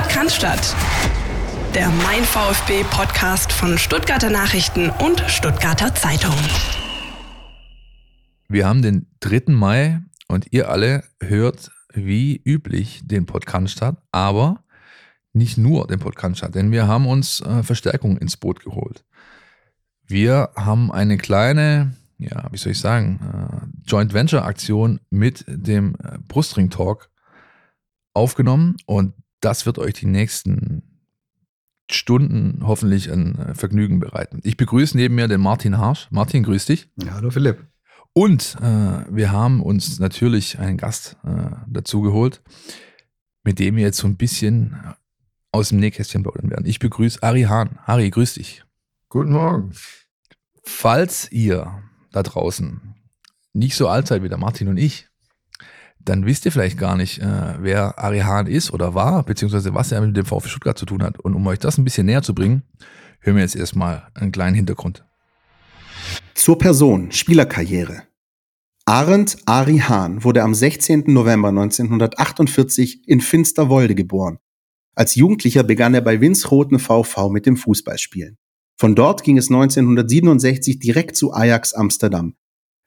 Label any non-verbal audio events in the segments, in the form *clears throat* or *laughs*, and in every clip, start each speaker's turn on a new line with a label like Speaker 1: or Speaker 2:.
Speaker 1: Podcast der Mein VfB Podcast von Stuttgarter Nachrichten und Stuttgarter Zeitung.
Speaker 2: Wir haben den 3. Mai und ihr alle hört wie üblich den Podcast, aber nicht nur den Podcast, denn wir haben uns äh, Verstärkung ins Boot geholt. Wir haben eine kleine, ja, wie soll ich sagen, äh, Joint Venture Aktion mit dem äh, Brustring Talk aufgenommen und das wird euch die nächsten Stunden hoffentlich ein äh, Vergnügen bereiten. Ich begrüße neben mir den Martin Harsch. Martin, grüß dich.
Speaker 3: Ja, hallo Philipp.
Speaker 2: Und äh, wir haben uns natürlich einen Gast äh, dazu geholt, mit dem wir jetzt so ein bisschen aus dem Nähkästchen plaudern werden. Ich begrüße Ari Hahn. Ari, grüß dich.
Speaker 3: Guten Morgen.
Speaker 2: Falls ihr da draußen nicht so alt seid wie der Martin und ich, dann wisst ihr vielleicht gar nicht, äh, wer Ari Hahn ist oder war, beziehungsweise was er mit dem VfB Stuttgart zu tun hat. Und um euch das ein bisschen näher zu bringen, hören wir jetzt erstmal einen kleinen Hintergrund.
Speaker 4: Zur Person, Spielerkarriere. Arend Ari Hahn wurde am 16. November 1948 in Finsterwolde geboren. Als Jugendlicher begann er bei Winsroten VV mit dem Fußballspielen. Von dort ging es 1967 direkt zu Ajax Amsterdam,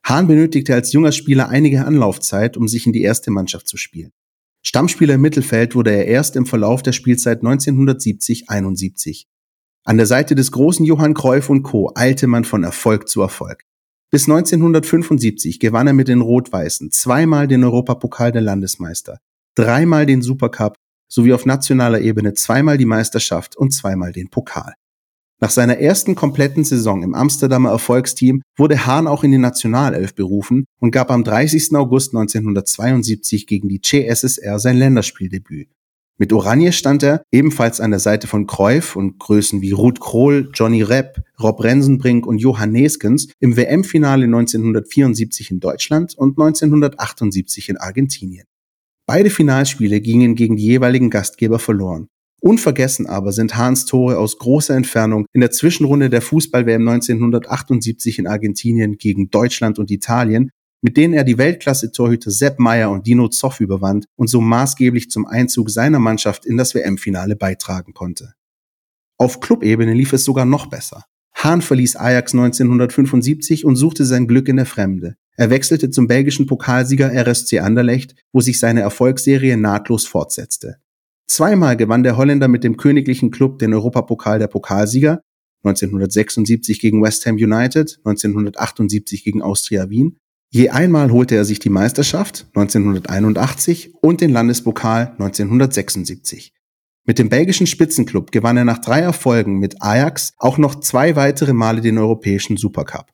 Speaker 4: Hahn benötigte als junger Spieler einige Anlaufzeit, um sich in die erste Mannschaft zu spielen. Stammspieler im Mittelfeld wurde er erst im Verlauf der Spielzeit 1970-71. An der Seite des großen Johann Cruyff und Co. eilte man von Erfolg zu Erfolg. Bis 1975 gewann er mit den Rot-Weißen zweimal den Europapokal der Landesmeister, dreimal den Supercup sowie auf nationaler Ebene zweimal die Meisterschaft und zweimal den Pokal. Nach seiner ersten kompletten Saison im Amsterdamer Erfolgsteam wurde Hahn auch in die Nationalelf berufen und gab am 30. August 1972 gegen die CSSR sein Länderspieldebüt. Mit Oranje stand er ebenfalls an der Seite von Cruyff und Größen wie Ruth Krohl, Johnny Repp, Rob Rensenbrink und Johann Neskens im WM-Finale 1974 in Deutschland und 1978 in Argentinien. Beide Finalspiele gingen gegen die jeweiligen Gastgeber verloren. Unvergessen aber sind Hahns Tore aus großer Entfernung in der Zwischenrunde der Fußball-WM 1978 in Argentinien gegen Deutschland und Italien, mit denen er die Weltklasse-Torhüter Sepp Meyer und Dino Zoff überwand und so maßgeblich zum Einzug seiner Mannschaft in das WM-Finale beitragen konnte. Auf Clubebene lief es sogar noch besser. Hahn verließ Ajax 1975 und suchte sein Glück in der Fremde. Er wechselte zum belgischen Pokalsieger RSC Anderlecht, wo sich seine Erfolgsserie nahtlos fortsetzte. Zweimal gewann der Holländer mit dem königlichen Klub den Europapokal der Pokalsieger, 1976 gegen West Ham United, 1978 gegen Austria Wien. Je einmal holte er sich die Meisterschaft 1981 und den Landespokal 1976. Mit dem belgischen Spitzenklub gewann er nach drei Erfolgen mit Ajax auch noch zwei weitere Male den europäischen Supercup.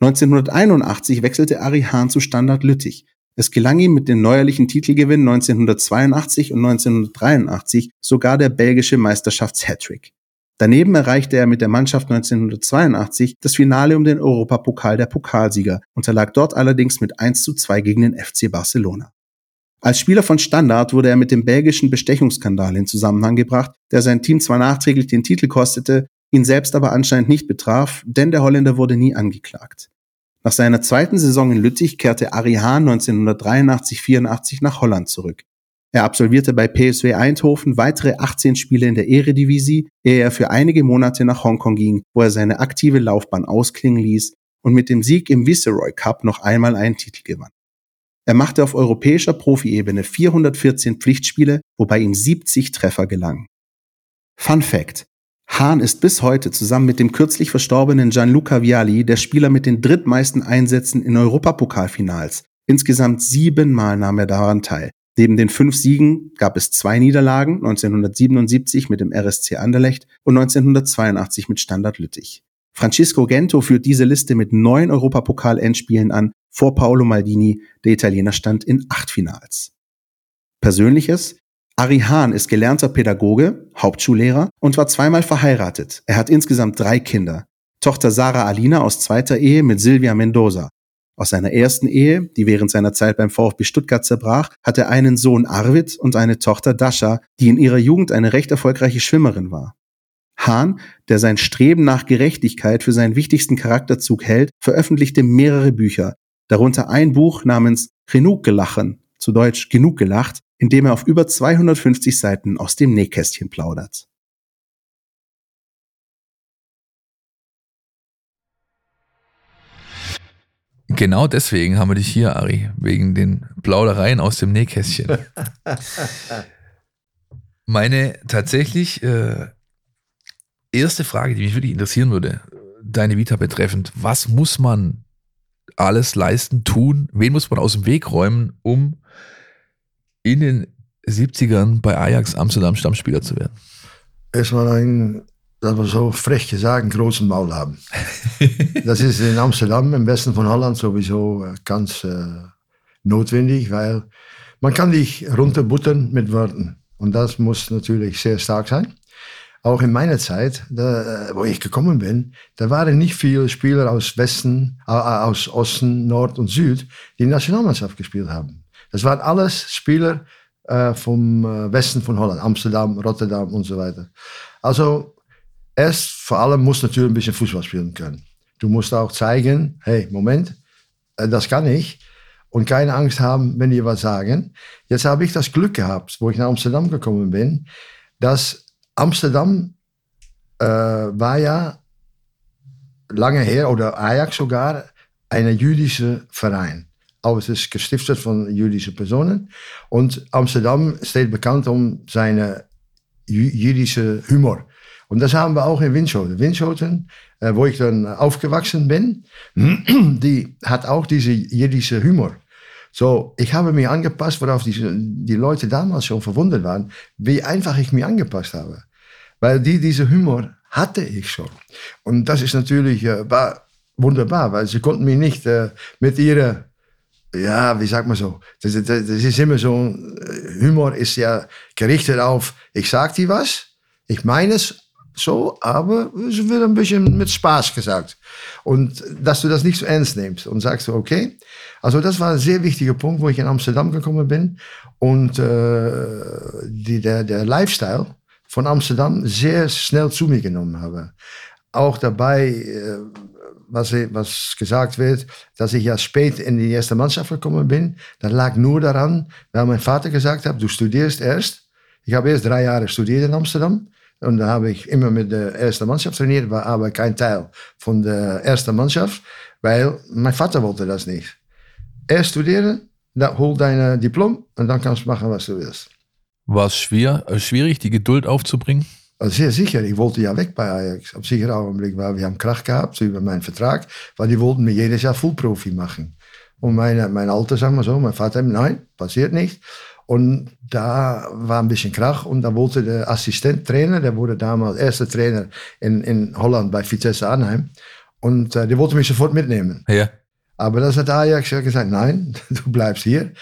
Speaker 4: 1981 wechselte Ari Hahn zu Standard Lüttich, es gelang ihm mit den neuerlichen Titelgewinnen 1982 und 1983 sogar der belgische Meisterschafts-Hattrick. Daneben erreichte er mit der Mannschaft 1982 das Finale um den Europapokal der Pokalsieger, unterlag dort allerdings mit 1 zu 2 gegen den FC Barcelona. Als Spieler von Standard wurde er mit dem belgischen Bestechungsskandal in Zusammenhang gebracht, der sein Team zwar nachträglich den Titel kostete, ihn selbst aber anscheinend nicht betraf, denn der Holländer wurde nie angeklagt. Nach seiner zweiten Saison in Lüttich kehrte Ari Hahn 1983-84 nach Holland zurück. Er absolvierte bei PSW Eindhoven weitere 18 Spiele in der Eredivisie, ehe er für einige Monate nach Hongkong ging, wo er seine aktive Laufbahn ausklingen ließ und mit dem Sieg im Viceroy Cup noch einmal einen Titel gewann. Er machte auf europäischer Profiebene 414 Pflichtspiele, wobei ihm 70 Treffer gelangen. Fun Fact. Hahn ist bis heute zusammen mit dem kürzlich verstorbenen Gianluca Vialli der Spieler mit den drittmeisten Einsätzen in Europapokalfinals. Insgesamt siebenmal nahm er daran teil. Neben den fünf Siegen gab es zwei Niederlagen, 1977 mit dem RSC Anderlecht und 1982 mit Standard Lüttich. Francisco Gento führt diese Liste mit neun Europapokal-Endspielen an, vor Paolo Maldini, der Italiener stand in acht Finals. Persönliches Ari Hahn ist gelernter Pädagoge, Hauptschullehrer und war zweimal verheiratet. Er hat insgesamt drei Kinder. Tochter Sarah Alina aus zweiter Ehe mit Silvia Mendoza. Aus seiner ersten Ehe, die während seiner Zeit beim VfB Stuttgart zerbrach, hat er einen Sohn Arvid und eine Tochter Dasha, die in ihrer Jugend eine recht erfolgreiche Schwimmerin war. Hahn, der sein Streben nach Gerechtigkeit für seinen wichtigsten Charakterzug hält, veröffentlichte mehrere Bücher, darunter ein Buch namens Genug gelachen, zu Deutsch Genug gelacht, in dem er auf über 250 Seiten aus dem Nähkästchen plaudert.
Speaker 2: Genau deswegen haben wir dich hier, Ari, wegen den Plaudereien aus dem Nähkästchen. *laughs* Meine tatsächlich äh, erste Frage, die mich wirklich interessieren würde, deine Vita betreffend, was muss man alles leisten, tun, wen muss man aus dem Weg räumen, um in den 70ern bei Ajax Amsterdam Stammspieler zu werden?
Speaker 3: Erstmal ein dat we zo frech gesagt, einen großen Maul haben. *laughs* das ist in Amsterdam, im Westen von Holland, sowieso äh, ganz äh, notwendig, weil man kann dich runterbuttern mit Worten. Und das muss natürlich sehr stark sein. Auch in meiner Zeit, da, äh, wo ich gekommen bin, da waren nicht viele Spieler aus Westen, äh, aus Osten, Nord und Süd, die Nationalmannschaft gespielt haben. Das waren alles Spieler äh, vom äh, Westen von Holland, Amsterdam, Rotterdam und so weiter. Also erst vor allem musst du natürlich ein bisschen Fußball spielen können. Du musst auch zeigen, hey, Moment, äh, das kann ich. Und keine Angst haben, wenn die was sagen. Jetzt habe ich das Glück gehabt, wo ich nach Amsterdam gekommen bin, dass Amsterdam äh, war ja lange her, oder Ajax sogar, ein jüdischer Verein. Aber es ist gestiftet von jüdischen Personen. Und Amsterdam steht bekannt um seine jüdische Humor. Und das haben wir auch in Winschoten. Winschoten, äh, wo ich dann aufgewachsen bin, *clears throat* die hat auch diese jiddische Humor. So, ich habe mich angepasst, worauf die, die Leute damals schon verwundert waren, wie einfach ich mich angepasst habe. Weil die, diese Humor hatte ich schon. Und das ist natürlich äh, war wunderbar, weil sie konnten mich nicht äh, mit ihrer ja, wie sagt man so? Das, das, das, ist immer so, äh, Humor ist ja gerichtet auf, ich sag dir was, ich meine es so, aber es wird ein bisschen mit Spaß gesagt. Und dass du das nicht so ernst nimmst und sagst, okay. Also das war ein sehr wichtiger Punkt, wo ich in Amsterdam gekommen bin und äh, die, der, der Lifestyle von Amsterdam sehr schnell zu mir genommen habe. Auch dabei, äh, was, was gesagt wird, dass ich ja spät in die erste Mannschaft gekommen bin, das lag nur daran, weil mein Vater gesagt hat, du studierst erst. Ich habe erst drei Jahre studiert in Amsterdam. Und da habe ich immer mit der ersten Mannschaft trainiert, war aber kein Teil von der ersten Mannschaft, weil mein Vater wollte das nicht. Erst studieren, dann hol dein Diplom und dann kannst du machen, was du willst.
Speaker 2: War es schwer, äh, schwierig, die Geduld aufzubringen?
Speaker 3: Sehr sicher. Ich wollte ja weg bei Ajax. Auf sicher Augenblick, weil wir haben Krach gehabt über meinen Vertrag, weil die wollten mir jedes Jahr Fullprofi machen. Und meine, mein Alter, sagen wir so, mein Vater, nein, passiert nicht. Und da war ein bisschen Krach und da wollte der Assistent Trainer, der wurde damals erster Trainer in, in Holland bei Vitesse Arnhem. Und äh, der wollte mich sofort mitnehmen.
Speaker 2: Ja.
Speaker 3: Aber das hat Ajax ja gesagt, nein, du bleibst hier.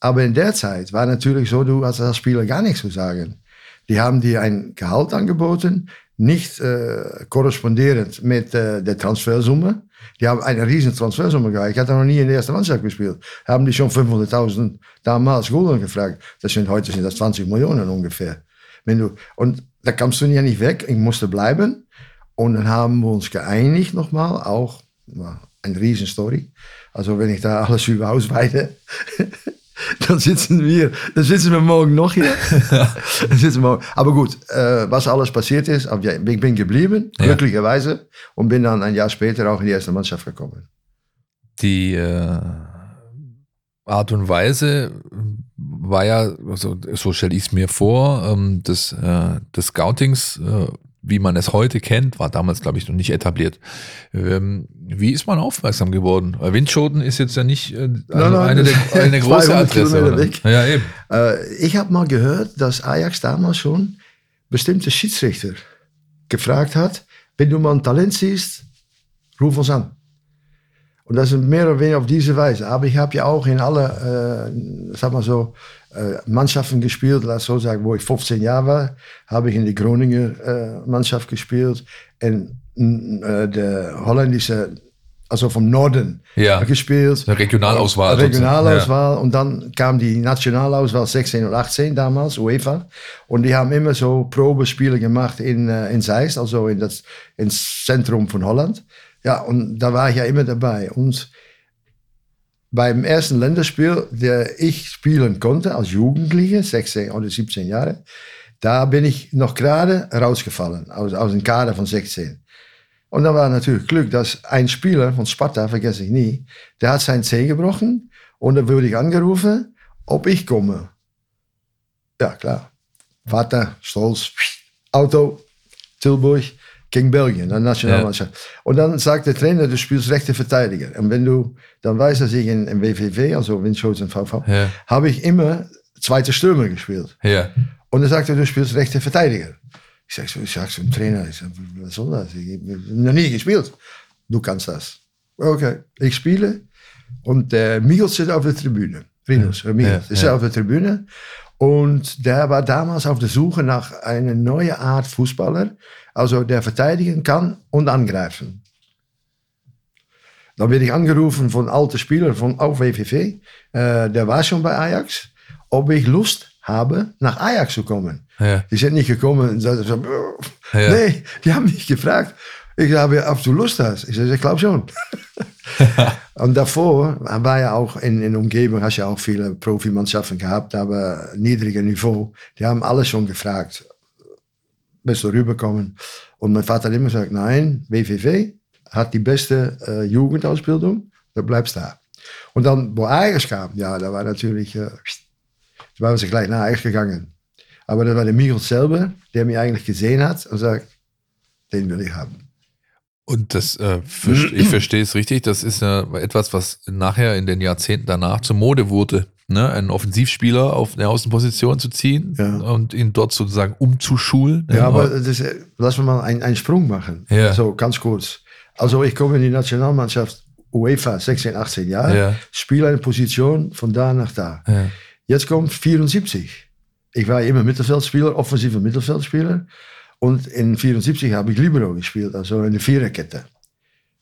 Speaker 3: Aber in der Zeit war natürlich so, du hast als Spieler gar nichts zu sagen. Die haben dir ein Gehalt angeboten, nicht äh, korrespondierend mit äh, der Transfersumme. Die haben eine riesen Transfersumme gehabt. Ich hatte noch nie in der ersten Mannschaft gespielt. Haben die schon 500.000 damals Gulden gefragt. Das sind, heute sind das 20 Millionen ungefähr. Wenn du, und da kamst du ja nicht weg. Ich musste bleiben. Und dann haben wir uns geeinigt nochmal, auch eine riesen Story. Also wenn ich da alles *laughs* über ausweite, *laughs* dann sitzen wir, dann sitzen wir morgen noch hier. *laughs* wir, aber gut, äh, was alles passiert ist, ich bin geblieben, ja. glücklicherweise, und bin dann ein Jahr später auch in die erste Mannschaft gekommen.
Speaker 2: Die äh, Art und Weise war ja, also, so stelle ich es mir vor, ähm, des, äh, des Scoutings äh, wie man es heute kennt, war damals, glaube ich, noch nicht etabliert. Ähm, wie ist man aufmerksam geworden? Windschoten ist jetzt ja nicht äh, also nein, nein, eine, der, eine große Adresse.
Speaker 3: Ja, eben. Äh, ich habe mal gehört, dass Ajax damals schon bestimmte Schiedsrichter gefragt hat, wenn du mal ein Talent siehst, ruf uns an. Und das ist mehr oder weniger auf diese Weise. Aber ich habe ja auch in alle, äh, sag mal so, äh, Mannschaften gespielt, lass so sagen, wo ich 15 Jahre war, habe ich in die Groninger äh, Mannschaft gespielt. In äh, der holländische, also vom Norden
Speaker 2: ja.
Speaker 3: gespielt.
Speaker 2: Eine Regionalauswahl.
Speaker 3: Regionalauswahl. Ja. Und dann kam die Nationalauswahl 16 und 18 damals, UEFA. Und die haben immer so Probespiele gemacht in, äh, in Zeist, also in das ins Zentrum von Holland. Ja, und da war ich ja immer dabei. Und beim ersten Länderspiel, der ich spielen konnte als Jugendliche, 16 oder 17 Jahre, da bin ich noch gerade rausgefallen aus, aus dem Kader von 16. Und da war natürlich Glück, dass ein Spieler von Sparta, vergesse ich nie, der hat sein Zeh gebrochen und da wurde ich angerufen, ob ich komme. Ja, klar. Vater, stolz, Auto, Tilburg, gegen Belgien, dann Nationalmannschaft. Ja. Und dann sagt der Trainer, du spielst rechte Verteidiger. Und wenn du dann weißt, dass ich in, in WVV, also Windschoten VV, ja. habe ich immer zweite Stürmer gespielt.
Speaker 2: Ja.
Speaker 3: Und er, du spielst rechte Verteidiger. Ich sag so, ich sag zum Trainer, ich sag, was soll das? Ich habe noch nie gespielt. Du kannst das. Okay, ich spiele und der Migels sitzt auf der Tribüne. Rinus, ja. Migels, ja. ist ja. auf der Tribüne. Und der war damals auf der Suche nach einer neuen Art Fußballer, also der verteidigen kann und angreifen. Dann werde ich angerufen von alten Spielern von auch WVV, äh, der war schon bei Ajax, ob ich Lust habe, nach Ajax zu kommen. Ja. Die sind nicht gekommen nee, die haben mich gefragt. Ich habe, ob du Lust hast. Ich sage, ich glaube schon. und davor war ja auch in, in der Umgebung, hast ja auch viele Profimannschaften gehabt, aber niedriger Niveau. Die haben alles schon gefragt. Bist du rüberkommen? Und mein Vater hat immer gesagt, nein, WVV hat die beste äh, Jugendausbildung, du bleibst da. Und dann, wo Ajax kam, ja, da war natürlich, äh, da waren sie gleich nach Ajax gegangen. Aber das war der Michel selber, der mich eigentlich gesehen hat und sagt, den will ich haben.
Speaker 2: Und das, äh, ich verstehe es richtig, das ist ja etwas, was nachher in den Jahrzehnten danach zur Mode wurde, ne? einen Offensivspieler auf eine Außenposition zu ziehen ja. und ihn dort sozusagen umzuschulen.
Speaker 3: Ja, aber das, lass wir mal einen, einen Sprung machen. Ja. So ganz kurz. Also ich komme in die Nationalmannschaft UEFA 16, 18 Jahre, ja. spiele eine Position von da nach da. Ja. Jetzt kommt 74. Ich war immer Mittelfeldspieler, offensiver Mittelfeldspieler. Und in 74 habe ich Libero gespielt, also eine Viererkette.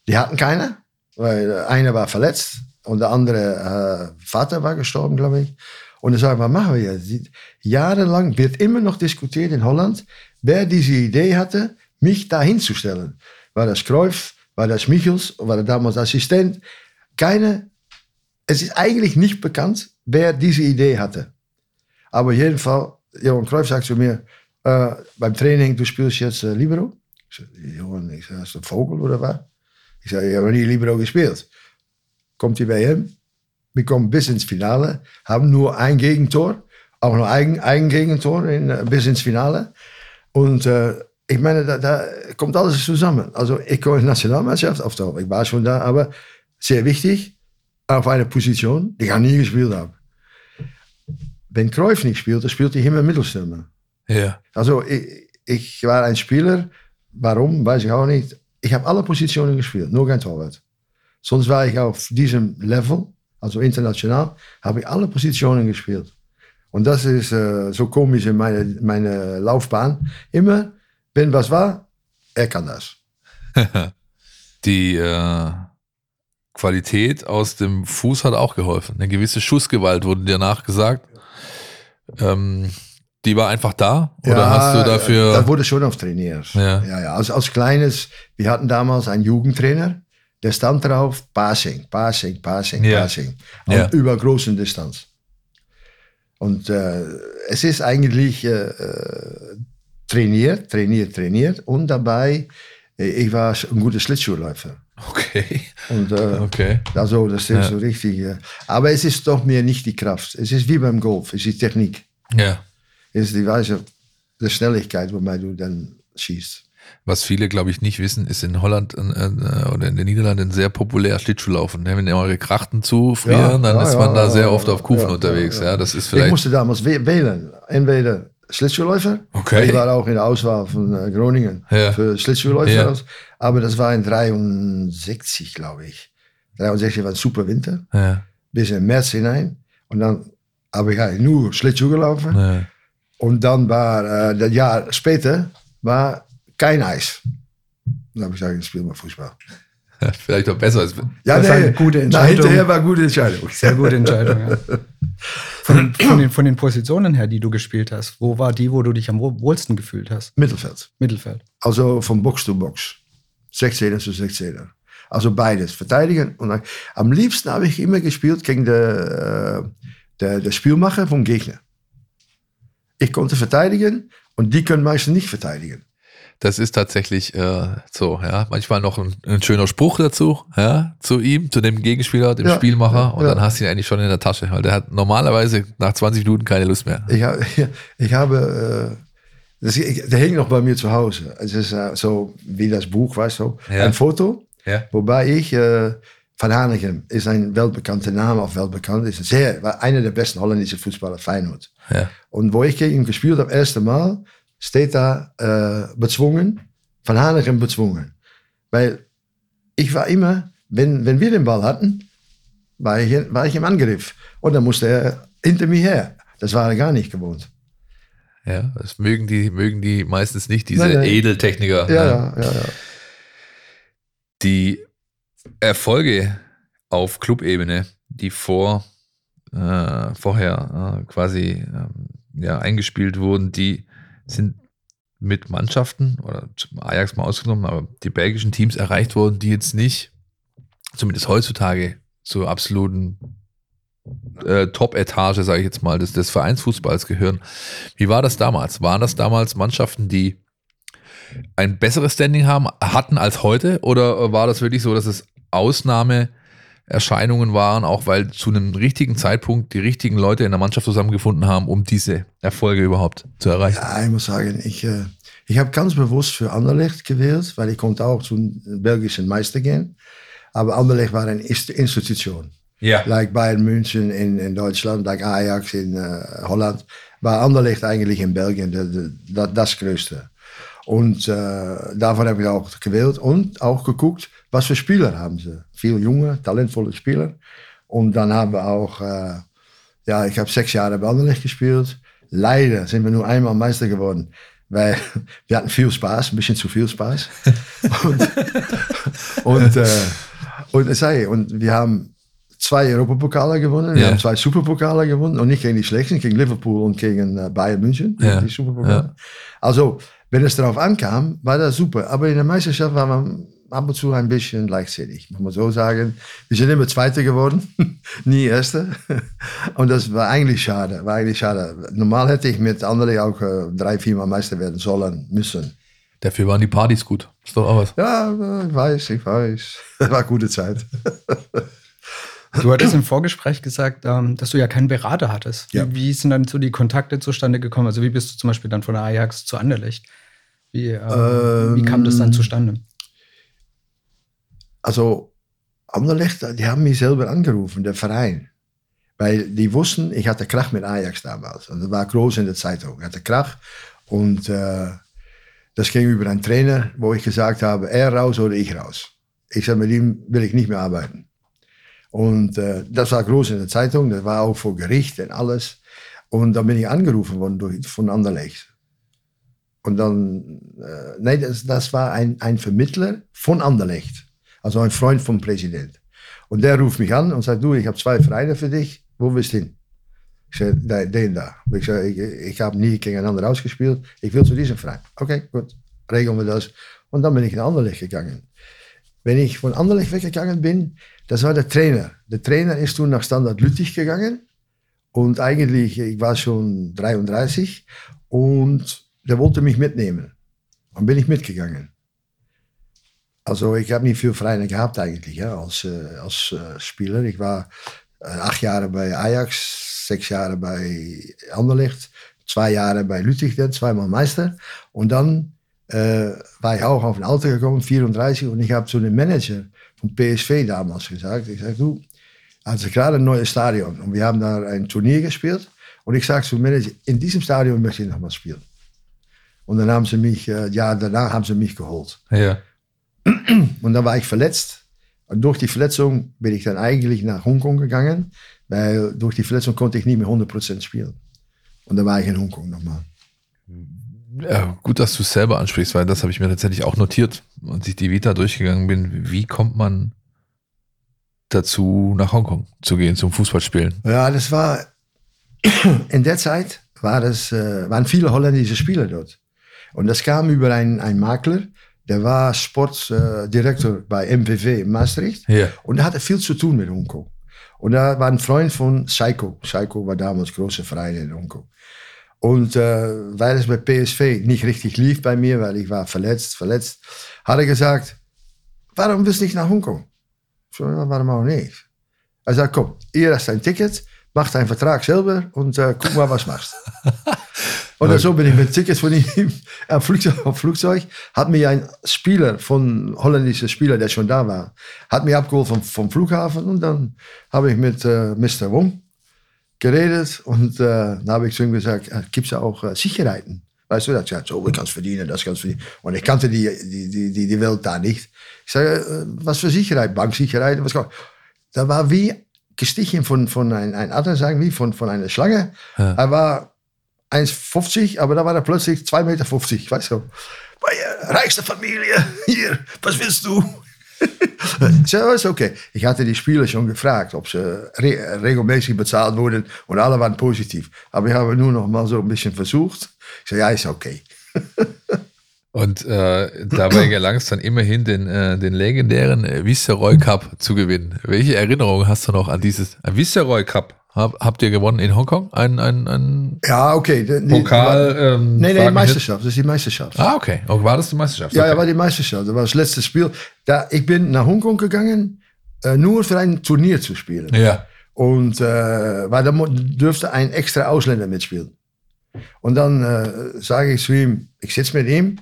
Speaker 3: Die hatten keine, weil einer war verletzt und der andere äh, Vater war gestorben, glaube ich. Und dann sage ich, was machen wir jetzt? Jahrelang wird immer noch diskutiert in Holland, wer diese Idee hatte, mich da hinzustellen. War das Cruyff, war das Michels, war er damals Assistent? Keine, es ist eigentlich nicht bekannt, wer diese Idee hatte. Aber jedenfalls, Johan Cruyff sagt zu mir, äh, beim Training, du spielst jetzt äh, Libero? Ich sage, Johann, ich sag, hast du Vogel oder was? Ich sage, ich habe nie Libero gespielt. Kommt die WM, wir kommen bis ins Finale, haben nur ein Gegentor, auch nur ein, ein Gegentor in, äh, bis ins Finale. Und äh, ich meine, da, da, kommt alles zusammen. Also ich komme in die Nationalmannschaft, auf der, ich war schon da, aber sehr wichtig, auf einer Position, die ich nie gespielt habe. Wenn Cruyff nicht spielte, spielte ich immer Mittelstürmer.
Speaker 2: Ja.
Speaker 3: Also ich, ich war ein Spieler, warum, weiß ich auch nicht. Ich habe alle Positionen gespielt, nur kein Torwart. Sonst war ich auf diesem Level, also international, habe ich alle Positionen gespielt. Und das ist äh, so komisch in meiner meine Laufbahn. Immer, wenn was war, er kann das. *laughs*
Speaker 2: Die äh, Qualität aus dem Fuß hat auch geholfen. Eine gewisse Schussgewalt wurde dir nachgesagt. Ähm, die war einfach da? Oder ja, hast du dafür.
Speaker 3: Da wurde schon oft trainiert. Ja. Ja, ja. Als, als kleines, wir hatten damals einen Jugendtrainer, der stand drauf, Passing, Passing, Passing, ja. Passing. Ja. Über großen Distanz. Und äh, es ist eigentlich äh, äh, trainiert, trainiert, trainiert und dabei, äh, ich war ein guter Schlittschuhläufer.
Speaker 2: Okay.
Speaker 3: Und, äh, okay. Also, das ist ja. so richtig. Äh, aber es ist doch mehr nicht die Kraft. Es ist wie beim Golf, es ist Technik.
Speaker 2: Ja
Speaker 3: ist die Weise der Schnelligkeit, womit du dann schießt.
Speaker 2: Was viele, glaube ich, nicht wissen, ist in Holland äh, äh, oder in den Niederlanden sehr populär Schlittschuhlaufen. Ne? Wenn eure Krachten zufrieren, ja, dann ja, ist man ja, da sehr oft auf Kufen unterwegs. Ja, das ist vielleicht.
Speaker 3: Ich musste damals wählen. Entweder Schlittschuhläufer.
Speaker 2: Okay.
Speaker 3: Ich war auch in der Auswahl von äh, Groningen für Schlittschuhläufer. Aber das war in 63, glaube ich. 63 war ein super Winter. Bis in März hinein. Und dann habe ich halt nur Schlittschuh gelaufen. Und dann war, äh, das Jahr später, war kein Eis. Dann habe ich gesagt, ich spiele mal Fußball. *laughs*
Speaker 2: Vielleicht auch besser. Als
Speaker 3: ja, das nee, eine gute Entscheidung. Na, *laughs* hinterher war eine gute Entscheidung.
Speaker 4: Sehr gute Entscheidung, ja. *laughs* Von, von, den, von den Positionen her, die du gespielt hast, wo war die, wo du dich am wohlsten gefühlt hast?
Speaker 3: Mittelfeld.
Speaker 4: Mittelfeld.
Speaker 3: Also von Box zu Box. 16er zu 16er. Also beides, verteidigen. Und dann, am liebsten habe ich immer gespielt gegen der, äh, der, der Spielmacher vom Gegner. Ich konnte verteidigen und die können meistens nicht verteidigen.
Speaker 2: Das ist tatsächlich äh, so, ja. Manchmal noch ein, ein, schöner Spruch dazu, ja, zu ihm, zu dem Gegenspieler, dem
Speaker 3: Ja,
Speaker 2: Spielmacher, und
Speaker 3: ja.
Speaker 2: dann hast du ihn eigentlich schon in der Tasche, weil der hat normalerweise nach 20 Minuten keine Lust mehr.
Speaker 3: Ich, hab, *laughs* ich habe, äh, das, ich, der hängt noch bei mir zu Hause. Es ist äh, so wie das Buch, weißt du, ein Foto, wobei ich, äh, Van Hanegem ist ein weltbekannter Name, auch weltbekannt, ist sehr, war einer der besten holländischen Fußballer, Feyenoord.
Speaker 2: Ja.
Speaker 3: Und wo ich gegen ihn gespielt habe, erste Mal, steht da äh, bezwungen, Van Hanegem bezwungen. Weil ich war immer, wenn, wenn wir den Ball hatten, war ich, war ich im Angriff. Und dann musste er hinter mir her. Das war er gar nicht gewohnt.
Speaker 2: Ja, das mögen die, mögen die meistens nicht, diese
Speaker 3: Nein, nein.
Speaker 2: Edeltechniker.
Speaker 3: Ja,
Speaker 2: ne?
Speaker 3: ja, ja. ja.
Speaker 2: Die Erfolge auf Clubebene, die vor, äh, vorher äh, quasi ähm, ja, eingespielt wurden, die sind mit Mannschaften oder Ajax mal ausgenommen, aber die belgischen Teams erreicht wurden, die jetzt nicht, zumindest heutzutage, zur absoluten äh, Top-Etage, sage ich jetzt mal, des, des Vereinsfußballs gehören. Wie war das damals? Waren das damals Mannschaften, die ein besseres Standing haben, hatten als heute? Oder war das wirklich so, dass es Ausnahmeerscheinungen waren, auch weil zu einem richtigen Zeitpunkt die richtigen Leute in der Mannschaft zusammengefunden haben, um diese Erfolge überhaupt zu erreichen?
Speaker 3: Ja, ich muss sagen, ich, äh, ich habe ganz bewusst für Anderlecht gewählt, weil ich konnte auch zum belgischen Meister gehen. Aber Anderlecht war eine Inst- Institution.
Speaker 2: Ja.
Speaker 3: Like Bayern München in, in Deutschland, like Ajax in äh, Holland, war Anderlecht eigentlich in Belgien de, de, das, das Größte. Und äh, davon habe ich auch gewählt und auch geguckt, was für Spieler haben sie. Viele junge, talentvolle Spieler. Und dann haben wir auch, äh, ja, ich habe sechs Jahre bei Anderlecht gespielt. Leider sind wir nur einmal Meister geworden, weil *laughs* wir hatten viel Spaß, ein bisschen zu viel Spaß. *laughs* und und, äh, und, sage, und wir haben zwei Europapokale gewonnen, wir
Speaker 2: Ja.
Speaker 3: haben zwei Superpokale gewonnen und nicht gegen die schlechten, gegen Liverpool und gegen äh, Bayern München,
Speaker 2: Ja.
Speaker 3: die Superpokale.
Speaker 2: Ja.
Speaker 3: Also, wenn es darauf ankam, war das super. Aber in der Meisterschaft war man ab und zu ein bisschen leichtsinnig, muss man so sagen. Wir sind immer Zweite geworden, *laughs* nie Erste. Und das war eigentlich schade, war eigentlich schade. Normal hätte ich mit anderen auch äh, drei, viermal Meister werden sollen, müssen.
Speaker 2: Dafür waren die Partys gut. Ist doch auch was.
Speaker 3: Ja, ich weiß, ich weiß. Das war gute Zeit.
Speaker 5: Du hattest im Vorgespräch gesagt, ähm, dass du ja keinen Berater hattest. Wie,
Speaker 3: Ja.
Speaker 5: wie sind dann so die Kontakte zustande gekommen? Also wie bist du zum Beispiel dann von der Ajax zu Anderlecht? Wie, ähm, wie kam das dann
Speaker 3: Ähm,
Speaker 5: zustande?
Speaker 3: Also, Anderlecht, die haben mich selber angerufen, der Verein. Weil die wussten, ich hatte Krach mit Ajax damals. Und das war groß in der Zeitung. Ich hatte Krach. Und äh, das ging über einen Trainer, wo ich gesagt habe, er raus oder ich raus. Ich sage, mit ihm will ich nicht mehr arbeiten. Und äh, das war groß in der Zeitung. Das war auch vor Gericht und alles. Und dann bin ich angerufen worden durch, von Anderlecht. Und dann, äh, nee, das, das war ein, ein Vermittler von Anderlecht. Also ein Freund vom Präsident. Und der ruft mich an und sagt, du, ich habe zwei Vereine für dich, wo willst du hin? Ich sage, "Nee, den da. Ich sage, ich, ich habe nie gegeneinander ausgespielt, ich will zu diesem Verein. Okay, gut, regeln wir das. Und dann bin ich nach Anderlecht gegangen. Wenn ich von Anderlecht weggegangen bin, das war der Trainer. Der Trainer ist toen nach Standard Lüttich gegangen. Und eigentlich, ich war schon 33 und der wollte mich mitnehmen. Und bin ich mitgegangen. Also ich habe nicht viel Vereine gehabt eigentlich ja, als, äh, als äh, Spieler. Ich war acht Jahre bei Ajax, sechs Jahre bei Anderlecht, zwei Jahre bei Lüttich, zweimal Meister. Und dann äh, war ich auch auf ein Alter gekommen, 34, und ich habe zu dem Manager von PSV damals gesagt, ich sage, du, also gerade ein neues Stadion und wir haben da ein Turnier gespielt und ich zum Manager, in diesem Stadion möchte ich nochmal spielen. Und dann haben sie mich, ja, danach haben sie mich geholt.
Speaker 2: Ja. *clears throat*
Speaker 3: Und dann war ich verletzt. Und durch die Verletzung bin ich dann eigentlich nach Hongkong gegangen, weil durch die Verletzung konnte ich nicht mehr 100% spielen. Und dann war ich in Hongkong nochmal.
Speaker 2: Ja, gut, dass du es selber ansprichst, weil das habe ich mir tatsächlich auch notiert, als ich die Vita durchgegangen bin. Wie kommt man dazu, nach Hongkong zu gehen zum Fußballspielen?
Speaker 3: Ja, das war, *clears throat* in der Zeit war das, äh, waren viele holländische Spieler dort. Und das kam über einen, einen Makler, der war Sportdirektor bei MPW in Maastricht.
Speaker 2: Ja.
Speaker 3: Und er hatte viel zu tun mit Hongkong. Und er war ein Freund von Seiko. Seiko war damals große Verein in Hongkong. Und äh, weil es bei PSV nicht richtig lief bei mir, weil ich war verletzt, verletzt, hat er gesagt, warum willst du nicht nach Hongkong? Ich so, ja, warum auch nicht? Er sagt, komm, ihr hast ein Ticket, mach deinen Vertrag selber und äh, guck mal, was machst. *laughs* und so bin ich mit Tickets von ihm am Flugzeug, Flugzeug, hat mir ein Spieler, von holländischer Spieler, der schon da war, hat mich abgeholt vom, vom Flughafen und dann habe ich mit äh, Mr. Wong geredet und äh, dann habe ich zu ihm gesagt, äh, gibt es auch äh, Sicherheiten? Weißt du, hat gesagt, so, du kannst verdienen, das kannst verdienen. Und ich kannte die, die, die, die, die Welt da nicht. Ich sage, äh, was für Sicherheit? Banksicherheit? Was Da war wie gestichen von, von ein, ein Adler, sagen wie von, von einer Schlange.
Speaker 2: Ja.
Speaker 3: Er war 1,50, aber da war er plötzlich 2,50 Meter, weißt du. Bei reichste Familie, hier, was willst du? *laughs* so ist okay. Ich hatte die Spieler schon gefragt, ob sie re regelmäßig bezahlt wurden und alle waren positiv. Aber ich habe nur noch mal so ein bisschen versucht. Ich sage, ja, ist okay. *laughs*
Speaker 2: Und äh, dabei gelang es dann immerhin, den, äh, den legendären äh, Viceroy Cup zu gewinnen. Welche Erinnerung hast du noch an dieses ein Viceroy Cup? Hab, habt ihr gewonnen in Hongkong? Ein, ein, ein
Speaker 3: Ja, okay. Die-
Speaker 2: Pokal? Ähm,
Speaker 3: Nee, nee, Meisterschaft. Das ist die Meisterschaft.
Speaker 2: Ah, okay. Und war das die Meisterschaft?
Speaker 3: Ja,
Speaker 2: okay.
Speaker 3: ja, war die Meisterschaft. Das war das letzte Spiel. Da, ich bin nach Hongkong gegangen, äh, nur für ein Turnier zu spielen.
Speaker 2: ja.
Speaker 3: Und äh, weil da dürfte ein extra Ausländer mitspielen. Und dann äh, sage ich zu ihm, ich sitze mit ihm,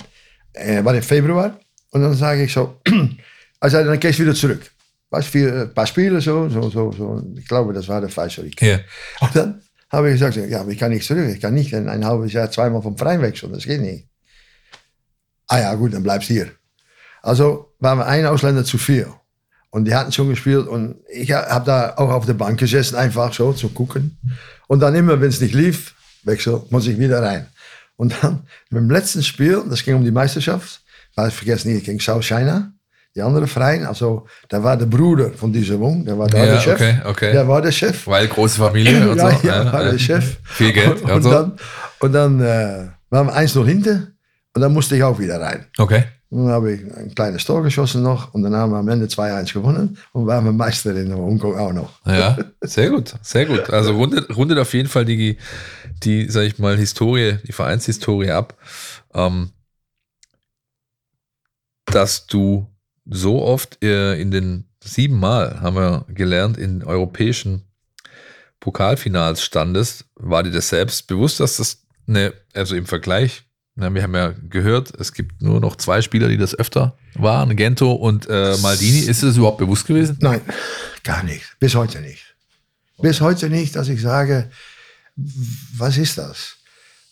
Speaker 3: äh, war im Februar, und dann sage ich so, *clears throat* also dann gehst du wieder zurück. Für ein paar Spiele so, so, so, so. Ich glaube, das war der Falscherik.
Speaker 2: Ja.
Speaker 3: Und dann habe ich gesagt, ja, aber ich kann nicht zurück. Ich kann nicht in ein halbes Jahr zweimal vom Verein wechseln. Das geht nicht. Ah ja, gut, dann bleibst du hier. Also waren wir ein Ausländer zu viel. Und die hatten schon gespielt und ich habe da auch auf der Bank gesessen, einfach so zu gucken. Und dann immer, wenn es nicht lief, wechsel, muss ich wieder rein. Und dann beim letzten Spiel, das ging um die Meisterschaft, war ich vergessen nicht, gegen South China, die andere Verein. Also da war der Bruder von dieser Wong, der war da
Speaker 2: Ja,
Speaker 3: der Chef.
Speaker 2: okay, okay.
Speaker 3: Der war der Chef.
Speaker 2: Weil große Familie und
Speaker 3: ja,
Speaker 2: so.
Speaker 3: ja, war der Chef.
Speaker 2: Viel Geld.
Speaker 3: Und,
Speaker 2: und so.
Speaker 3: dann, und dann äh, waren wir 1-0 hinter und dann musste ich auch wieder rein.
Speaker 2: okay.
Speaker 3: Und dann habe ich ein kleines Tor geschossen noch und dann haben wir am Ende 2-1 gewonnen und waren wir Meister in Hongkong auch noch.
Speaker 2: Ja, sehr gut, sehr gut. Also rundet, rundet auf jeden Fall die, die, sag ich mal, Historie, die Vereinshistorie ab, ähm, dass du so oft äh, in den siebenmal, haben wir gelernt, in europäischen Pokalfinals standest. War dir das selbst bewusst, dass das eine, also im Vergleich, na, wir haben ja gehört, es gibt nur noch zwei Spieler, die das öfter waren, Gento und äh, Maldini. Ist das überhaupt bewusst gewesen?
Speaker 3: Nein, gar nicht. Bis heute nicht. Bis heute nicht, dass ich sage, was ist das?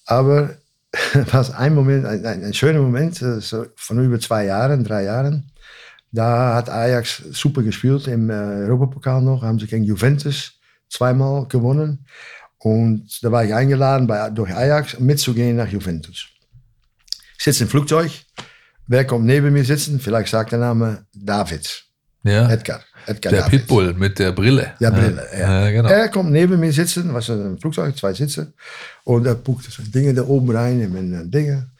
Speaker 3: Aber *laughs* was ein Moment, ein, ein, ein schöner Moment, äh, so von über zwei Jahren, drei Jahren, da hat Ajax super gespielt im äh, Europapokal noch, haben sie gegen Juventus zweimal gewonnen. Und da war ich eingeladen, bei, durch Ajax mitzugehen nach Juventus. Ich sitze im Flugzeug, wer kommt neben mir sitzen? Vielleicht sagt der Name David,
Speaker 2: Ja.
Speaker 3: Edgar. Edgar
Speaker 2: Der
Speaker 3: David.
Speaker 2: Pitbull mit der Brille.
Speaker 3: Ja, Brille, ja.
Speaker 2: ja genau.
Speaker 3: Er kommt neben mir sitzen, was ein Flugzeug, zwei Sitze. Und er puckt so Dinge da oben rein in meine Dinge.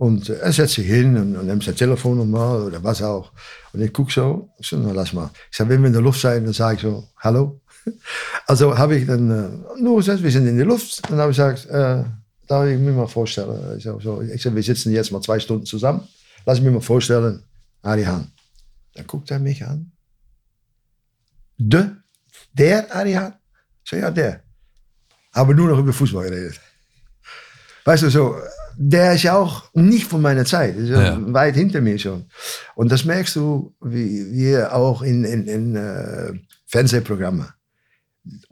Speaker 3: Und äh, er setzt sich hin und, und nimmt sein Telefon nochmal oder was auch. Und ich gucke so, ich so, na lass mal. Ich sage, wenn wir in der Luft sind, dann sage ich so, hallo. *laughs* Also habe ich dann äh, nur gesagt, wir sind in der Luft. Dann habe ich gesagt, äh, darf ich mir mal vorstellen. Ich sage, so, ich sag, wir sitzen jetzt mal zwei Stunden zusammen. Lass mich mal vorstellen, Ari Hahn. Dann guckt er mich an. De, der Ari Hahn? Ich sage, ja, der. Aber nur noch über Fußball geredet. Weißt du, so, der ist ja auch nicht von meiner Zeit. Ist ja
Speaker 2: Ja.
Speaker 3: weit hinter mir schon. Und das merkst du, wie wir auch in, in, in äh, Fernsehprogrammen.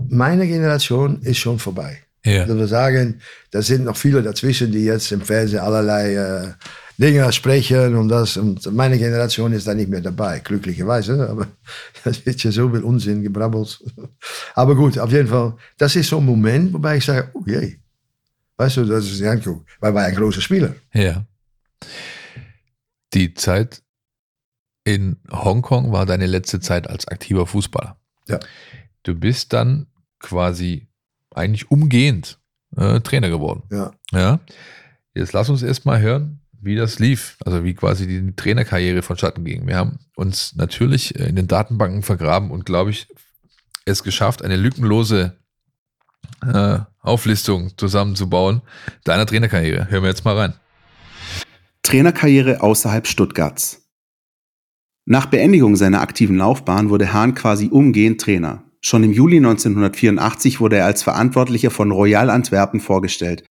Speaker 3: Meine Generation ist schon vorbei.
Speaker 2: Ja.
Speaker 3: Dat wir sagen, da sind noch viele dazwischen, die jetzt im Fernsehen allerlei äh, Dinge sprechen und das. Und meine Generation ist da nicht mehr dabei, glücklicherweise. *laughs* Aber es wird ja so viel Unsinn gebrabbelt. *laughs* Aber gut, auf jeden Fall, das ist so ein Moment, wobei ich sage, oh jee. Weißt du, das ist ein Anguck, weil wir ein großer Spieler.
Speaker 2: Ja. Die Zeit in Hongkong war deine letzte Zeit als aktiver Fußballer.
Speaker 3: Ja.
Speaker 2: Du bist dann quasi eigentlich umgehend äh, Trainer geworden.
Speaker 3: Ja.
Speaker 2: Ja. Jetzt lass uns erstmal hören, wie das lief, also wie quasi die Trainerkarriere vonstatten ging. Wir haben uns natürlich in den Datenbanken vergraben und, glaube ich, es geschafft, eine lückenlose äh, Auflistung zusammenzubauen deiner Trainerkarriere. Hören wir jetzt mal rein.
Speaker 4: Trainerkarriere außerhalb Stuttgarts. Nach Beendigung seiner aktiven Laufbahn wurde Hahn quasi umgehend Trainer. Schon im Juli 1984 wurde er als Verantwortlicher von Royal Antwerpen vorgestellt.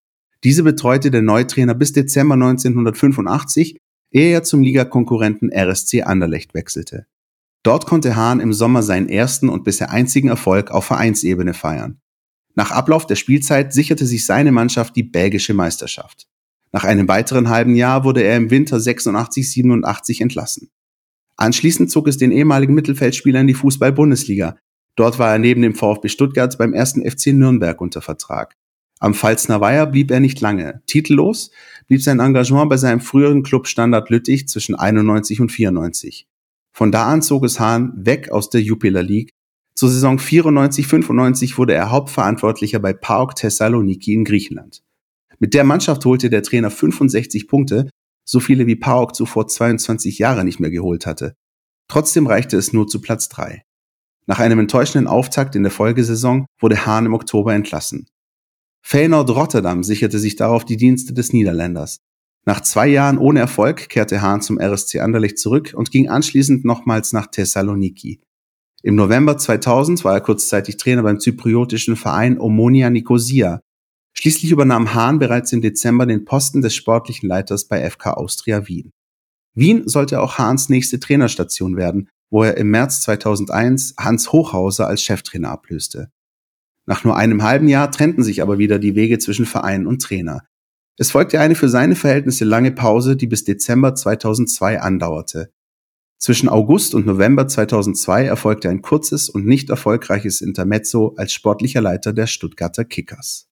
Speaker 4: Diese betreute der Neutrainer bis Dezember 1985, ehe er zum Ligakonkurrenten RSC Anderlecht wechselte. Dort konnte Hahn im Sommer seinen ersten und bisher einzigen Erfolg auf Vereinsebene feiern. Nach Ablauf der Spielzeit sicherte sich seine Mannschaft die belgische Meisterschaft. Nach einem weiteren halben Jahr wurde er im Winter 86-87 entlassen. Anschließend zog es den ehemaligen Mittelfeldspieler in die Fußball-Bundesliga. Dort war er neben dem VfB Stuttgart beim ersten FC Nürnberg unter Vertrag. Am Pfalzner Weiher blieb er nicht lange. Titellos blieb sein Engagement bei seinem früheren Club Standard Lüttich zwischen 91 und 94. Von da an zog es Hahn weg aus der Jupiler League. Zur Saison 94-95 wurde er Hauptverantwortlicher bei PAOK Thessaloniki in Griechenland. Mit der Mannschaft holte der Trainer 65 Punkte so viele wie PAOK zuvor 22 Jahre nicht mehr geholt hatte. Trotzdem reichte es nur zu Platz 3. Nach einem enttäuschenden Auftakt in der Folgesaison wurde Hahn im Oktober entlassen. Feyenoord Rotterdam sicherte sich darauf die Dienste des Niederländers. Nach zwei Jahren ohne Erfolg kehrte Hahn zum RSC Anderlecht zurück und ging anschließend nochmals nach Thessaloniki. Im November 2000 war er kurzzeitig Trainer beim zypriotischen Verein Omonia Nicosia, Schließlich übernahm Hahn bereits im Dezember den Posten des sportlichen Leiters bei FK Austria Wien. Wien sollte auch Hahns nächste Trainerstation werden, wo er im März 2001 Hans Hochhauser als Cheftrainer ablöste. Nach nur einem halben Jahr trennten sich aber wieder die Wege zwischen Verein und Trainer. Es folgte eine für seine Verhältnisse lange Pause, die bis Dezember 2002 andauerte. Zwischen August und November 2002 erfolgte ein kurzes und nicht erfolgreiches Intermezzo als sportlicher Leiter der Stuttgarter Kickers.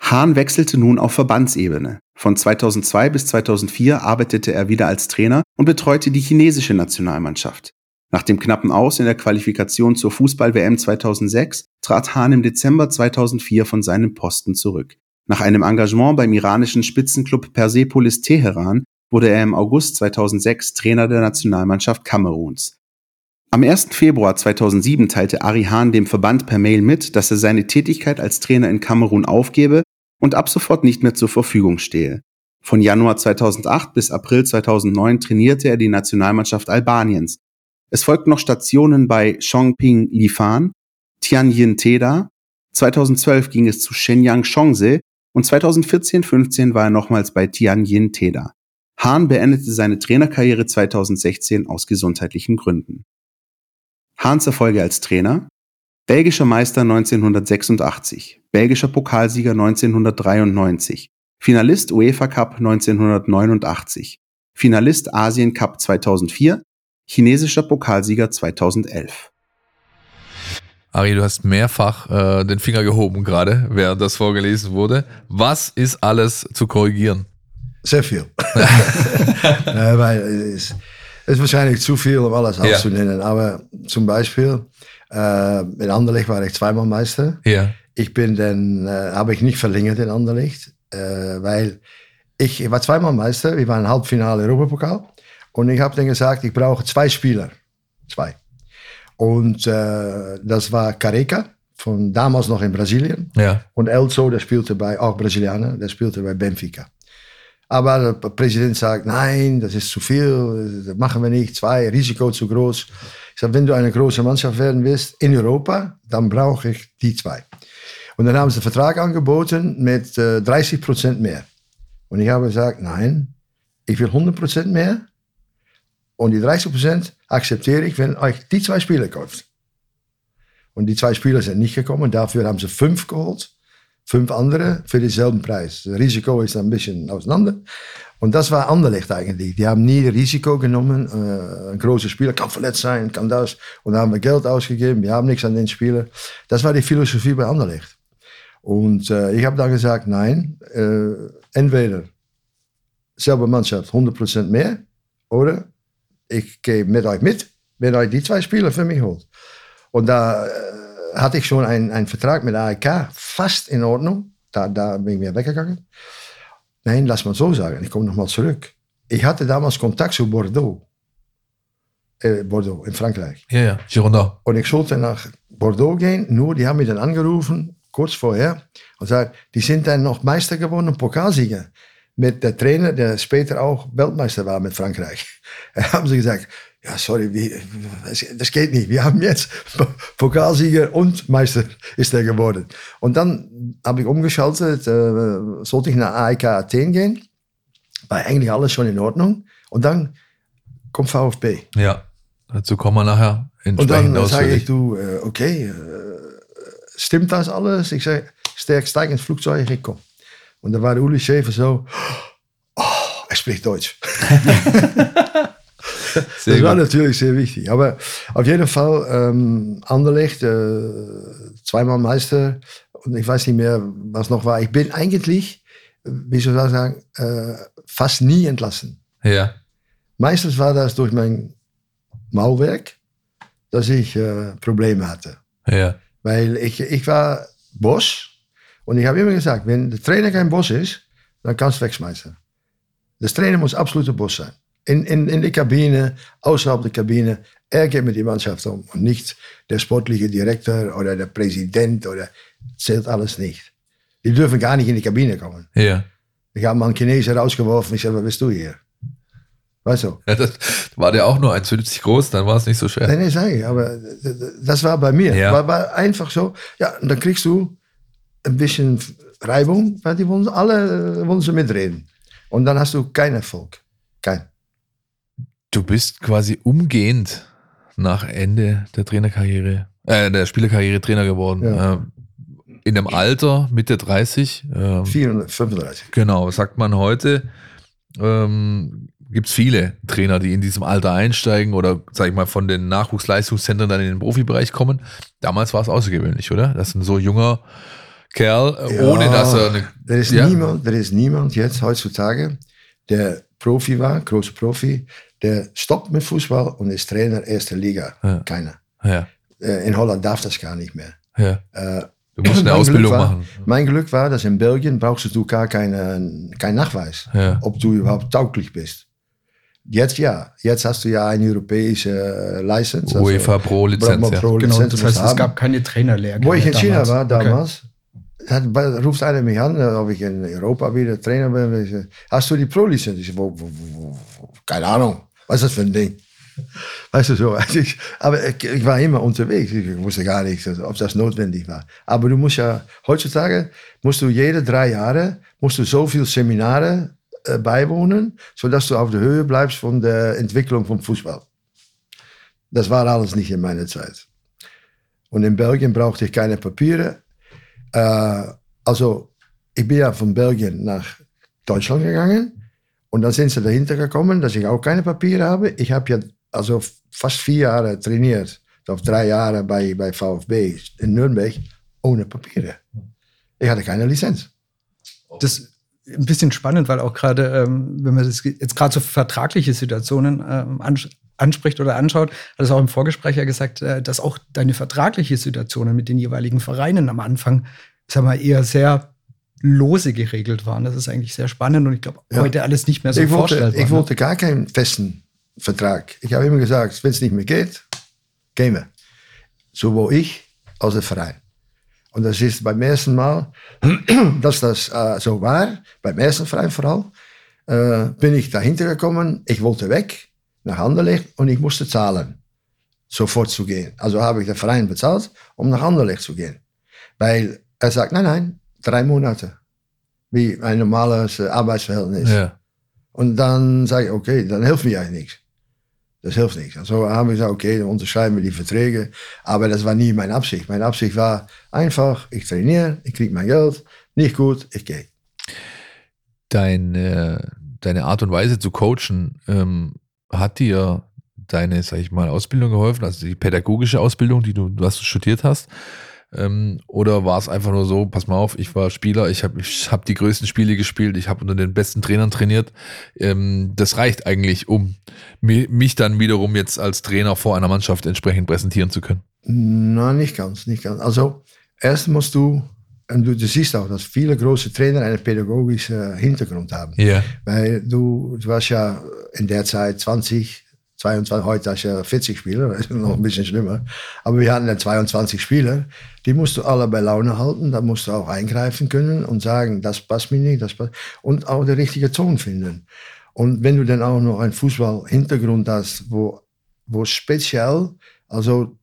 Speaker 4: Hahn wechselte nun auf Verbandsebene. Von 2002 bis 2004 arbeitete er wieder als Trainer und betreute die chinesische Nationalmannschaft. Nach dem knappen Aus in der Qualifikation zur Fußball-WM 2006 trat Hahn im Dezember 2004 von seinem Posten zurück. Nach einem Engagement beim iranischen Spitzenclub Persepolis Teheran wurde er im August 2006 Trainer der Nationalmannschaft Kameruns. Am 1. Februar 2007 teilte Ari Hahn dem Verband per Mail mit, dass er seine Tätigkeit als Trainer in Kamerun aufgebe und ab sofort nicht mehr zur Verfügung stehe. Von Januar 2008 bis April 2009 trainierte er die Nationalmannschaft Albaniens. Es folgten noch Stationen bei Chongping Lifan, Tianjin Teda, 2012 ging es zu Shenyang Chongse und 2014-15 war er nochmals bei Tianjin Teda. Hahn beendete seine Trainerkarriere 2016 aus gesundheitlichen Gründen. Hahns Erfolge als Trainer Belgischer Meister 1986, belgischer Pokalsieger 1993, Finalist UEFA Cup 1989, Finalist Asien Cup 2004, chinesischer Pokalsieger 2011.
Speaker 2: Ari, du hast mehrfach äh, den Finger gehoben gerade, während das vorgelesen wurde. Was ist alles zu korrigieren?
Speaker 3: Viel. *laughs* äh, weil es, es ist wahrscheinlich zu viel, um alles ja. aufzunennen. Aber zum Beispiel äh, in Anderlecht war ich zweimal Meister.
Speaker 2: Ja.
Speaker 3: Ich bin dann, äh, habe ich nicht verlängert in Anderlecht, äh, weil ich, ich war zweimal Meister. Wir waren Halbfinale Europapokal. Und ich habe dann gesagt, ich brauche zwei Spieler. Zwei. Und äh, das war Careca, von damals noch in Brasilien.
Speaker 2: Ja.
Speaker 3: Und Elzo, der spielte bei, auch Brasilianer, der spielte bei Benfica. Aber der Präsident sagt, nein, das ist zu viel, das machen wir nicht, zwei, Risiko zu groß. Ich sage, wenn du eine große Mannschaft werden willst in Europa, dann brauche ich die zwei. Und dann haben sie einen Vertrag angeboten mit äh, 30 Prozent mehr. Und ich habe gesagt, nein, ich will 100 Prozent mehr. Und die 30 Prozent akzeptiere ich, wenn euch die zwei Spieler kauft. Und die zwei Spieler sind nicht gekommen. Dafür haben sie fünf geholt. Fünf andere für denselben Preis. Risiko ist ein bisschen auseinander. Und das war Anderlecht eigentlich. Die haben nie Risiko genommen. Äh, ein großer Spieler kann verletzt sein, kann das. Und haben Geld ausgegeben. Wir haben nichts an den Spieler. Das war die Philosophie bei Anderlecht. Und äh, ich habe dann gesagt, nein, äh, entweder selbe Mannschaft 100% mehr oder ich gehe mit euch mit, wenn euch die zwei Spieler für mich holt. Und da hatte ich schon einen Vertrag mit AEK, fast in Ordnung. Da, da bin ich wieder weggegangen. Nein, lass mal so sagen. Ich komme nochmal zurück. Ich hatte damals Kontakt zu Bordeaux. Äh, Bordeaux, in Frankreich.
Speaker 2: Ja, ja, Girondin.
Speaker 3: Und ich sollte nach Bordeaux gehen, nur die haben mich dann angerufen, kurz vorher, und gesagt, die sind dann noch Meister geworden und Pokalsieger. Mit der Trainer, der später auch Weltmeister war mit Frankreich. *laughs* Haben sie gesagt, ja, sorry, wie, das geht nicht. Wir haben jetzt *laughs* Pokalsieger und Meister ist er geworden. Und dann habe ich umgeschaltet, äh, sollte ich nach AEK Athen gehen. War eigentlich alles schon in Ordnung. Und dann kommt VfB.
Speaker 2: Ja, dazu kommen wir nachher
Speaker 3: Und dann sage ich, du, äh, okay, äh, stimmt das alles? Ich sage, steig, steig ins Flugzeug, ich komme. Und dann war Uli Schäfer so, *gasps* oh, er spricht Deutsch. *laughs* *laughs* Das war natürlich sehr wichtig. Aber auf jeden Fall, ähm, Anderlecht, äh, zweimal Meister und ich weiß nicht mehr, was noch war. Ich bin eigentlich, wie soll ich sagen, äh, fast nie entlassen.
Speaker 2: Ja,
Speaker 3: Meistens war das durch mein Mauwerk, dass ich äh, Probleme hatte.
Speaker 2: ja,
Speaker 3: Weil ich, ich war Boss und ich habe immer gesagt, wenn der Trainer kein Boss ist, dann kannst du wegschmeißen. Der Trainer muss absoluter Boss sein. In, in, in der Kabine, außerhalb der Kabine, er geht mit der Mannschaft um und nicht der sportliche Direktor oder der Präsident oder zählt alles nicht. Die dürfen gar nicht in die Kabine kommen.
Speaker 2: ja.
Speaker 3: Ich habe mal einen Chinesen rausgeworfen, ich sage, was bist du hier? Weißt du?
Speaker 2: ja das, war der auch nur 1,50 groß, dann war es nicht so schwer.
Speaker 3: Nein, nein, aber das war bei mir.
Speaker 2: Ja.
Speaker 3: War, war einfach so. Ja, und dann kriegst du ein bisschen Reibung, weil die wollen alle wollen sie mitreden. Und dann hast du keinen Erfolg. Kein.
Speaker 2: Du bist quasi umgehend nach Ende der Trainerkarriere, äh, der Spielerkarriere Trainer geworden.
Speaker 3: Ja.
Speaker 2: Äh, in dem Alter, Mitte 30. ähm,
Speaker 3: 435.
Speaker 2: Genau, sagt man heute? Ähm, Gibt es viele Trainer, die in diesem Alter einsteigen oder, sag ich mal, von den Nachwuchsleistungszentren dann in den Profibereich kommen. Damals war es außergewöhnlich, oder? Das ist ein so junger Kerl,
Speaker 3: Ja,
Speaker 2: ohne dass er eine.
Speaker 3: Er ist,
Speaker 2: Ja.
Speaker 3: niemand, er ist niemand jetzt heutzutage, der Profi war, großer Profi, der stoppt mit Fußball und ist Trainer erster Liga.
Speaker 2: Ja.
Speaker 3: Keiner.
Speaker 2: Ja,
Speaker 3: Äh, In Holland darf das gar nicht mehr.
Speaker 2: ja. Du musst eine
Speaker 3: Mein
Speaker 2: Ausbildung
Speaker 3: war,
Speaker 2: machen.
Speaker 3: Mein Glück war, dass in Belgien brauchst du gar keine, keinen Nachweis,
Speaker 2: Ja.
Speaker 3: ob du überhaupt tauglich bist. Jetzt ja. Jetzt hast du ja eine europäische äh, License. also
Speaker 2: UEFA Pro Lizenz.
Speaker 3: Pro-
Speaker 2: Ja.
Speaker 3: Pro-
Speaker 5: Genau,
Speaker 3: Lizenz
Speaker 5: das heißt, es gab keine Trainerlehrgänge.
Speaker 3: Wo ich in China
Speaker 5: damals.
Speaker 3: war
Speaker 5: Okay.
Speaker 3: damals, hat, bei- ruft einer mich an, ob ich in Europa wieder Trainer bin. Ich Hast du die Pro-Lizenz? Ich sag, wo, wo, wo, wo, keine Ahnung. Was ist das für ein Ding? Weißt du so? Also ich, aber ich, war immer unterwegs. Ich wusste gar nicht, ob das notwendig war. Aber du musst ja, heutzutage musst du jede drei Jahre, musst du so viele Seminare äh, beiwohnen, sodass du auf der Höhe bleibst von der Entwicklung vom Fußball. Das war alles nicht in meiner Zeit. Und in Belgien brauchte ich keine Papiere. Äh, also, ich bin ja von Belgien nach Deutschland gegangen. Und dann sind sie dahinter gekommen, dass ich auch keine Papiere habe. Ich habe ja also fast vier Jahre trainiert, of drei Jahre bei, bei VfB in Nürnberg, ohne Papiere. Ich hatte keine Lizenz.
Speaker 5: Das ist ein bisschen spannend, weil auch gerade, ähm, wenn man das jetzt gerade so vertragliche Situationen ähm, ans anspricht oder anschaut, hat es auch im Vorgespräch ja gesagt, äh, dass auch deine vertragliche Situationen mit den jeweiligen Vereinen am Anfang, sag mal, eher sehr lose geregelt waren. Das ist eigentlich sehr spannend und ich glaube,
Speaker 3: Ja.
Speaker 5: heute alles nicht mehr so
Speaker 3: ich wollte,
Speaker 5: vorstellbar.
Speaker 3: ich
Speaker 5: ne?
Speaker 3: wollte gar keinen festen Vertrag. Ich habe immer gesagt, wenn es nicht mehr geht, gehen wir. Sowohl ich als der Verein. Und das ist beim ersten Mal, *clears throat* dass das äh, so war, beim ersten Verein vor allem, äh, bin ich dahinter gekommen, ich wollte weg nach Anderlecht und ich musste zahlen, sofort zu gehen. Also habe ich den Verein bezahlt, um nach Anderlecht zu gehen. Weil er sagt, nein, nein, drei Monate. Wie ein normales Arbeitsverhältnis.
Speaker 2: Ja.
Speaker 3: Und dann sage ich, okay, dann hilft mir eigentlich nichts. Das hilft nichts. Also haben wir gesagt, okay, dann unterschreiben wir die Verträge. Aber das war nie meine Absicht. Meine Absicht war einfach, ich trainiere, ich kriege mein Geld, nicht gut, ich gehe.
Speaker 2: Dein, äh, deine Art und Weise zu coachen, ähm, hat dir deine, sag ich mal, Ausbildung geholfen, also die pädagogische Ausbildung, die du, was du studiert hast? Ähm, oder war es einfach nur so, pass mal auf, ich war Spieler, ich habe ich hab die größten Spiele gespielt, ich habe unter den besten Trainern trainiert. Ähm, das reicht eigentlich, um mi- mich dann wiederum jetzt als Trainer vor einer Mannschaft entsprechend präsentieren zu können.
Speaker 3: Nein, nicht ganz, nicht ganz. Also erst musst du und du, du siehst auch, dass viele große Trainer einen pädagogischen Hintergrund haben.
Speaker 2: Ja.
Speaker 3: Weil du, du warst ja in der Zeit 20, 22, heute hast du ja 40 Spieler, *laughs* das ist noch ein bisschen schlimmer. Aber wir hatten ja 22 Spieler, die musst du alle bei Laune halten, da musst du auch eingreifen können und sagen, das passt mir nicht, das passt. Und auch den richtigen Ton finden. Und wenn du dann auch noch einen Fußball-Hintergrund hast, wo, wo speziell, also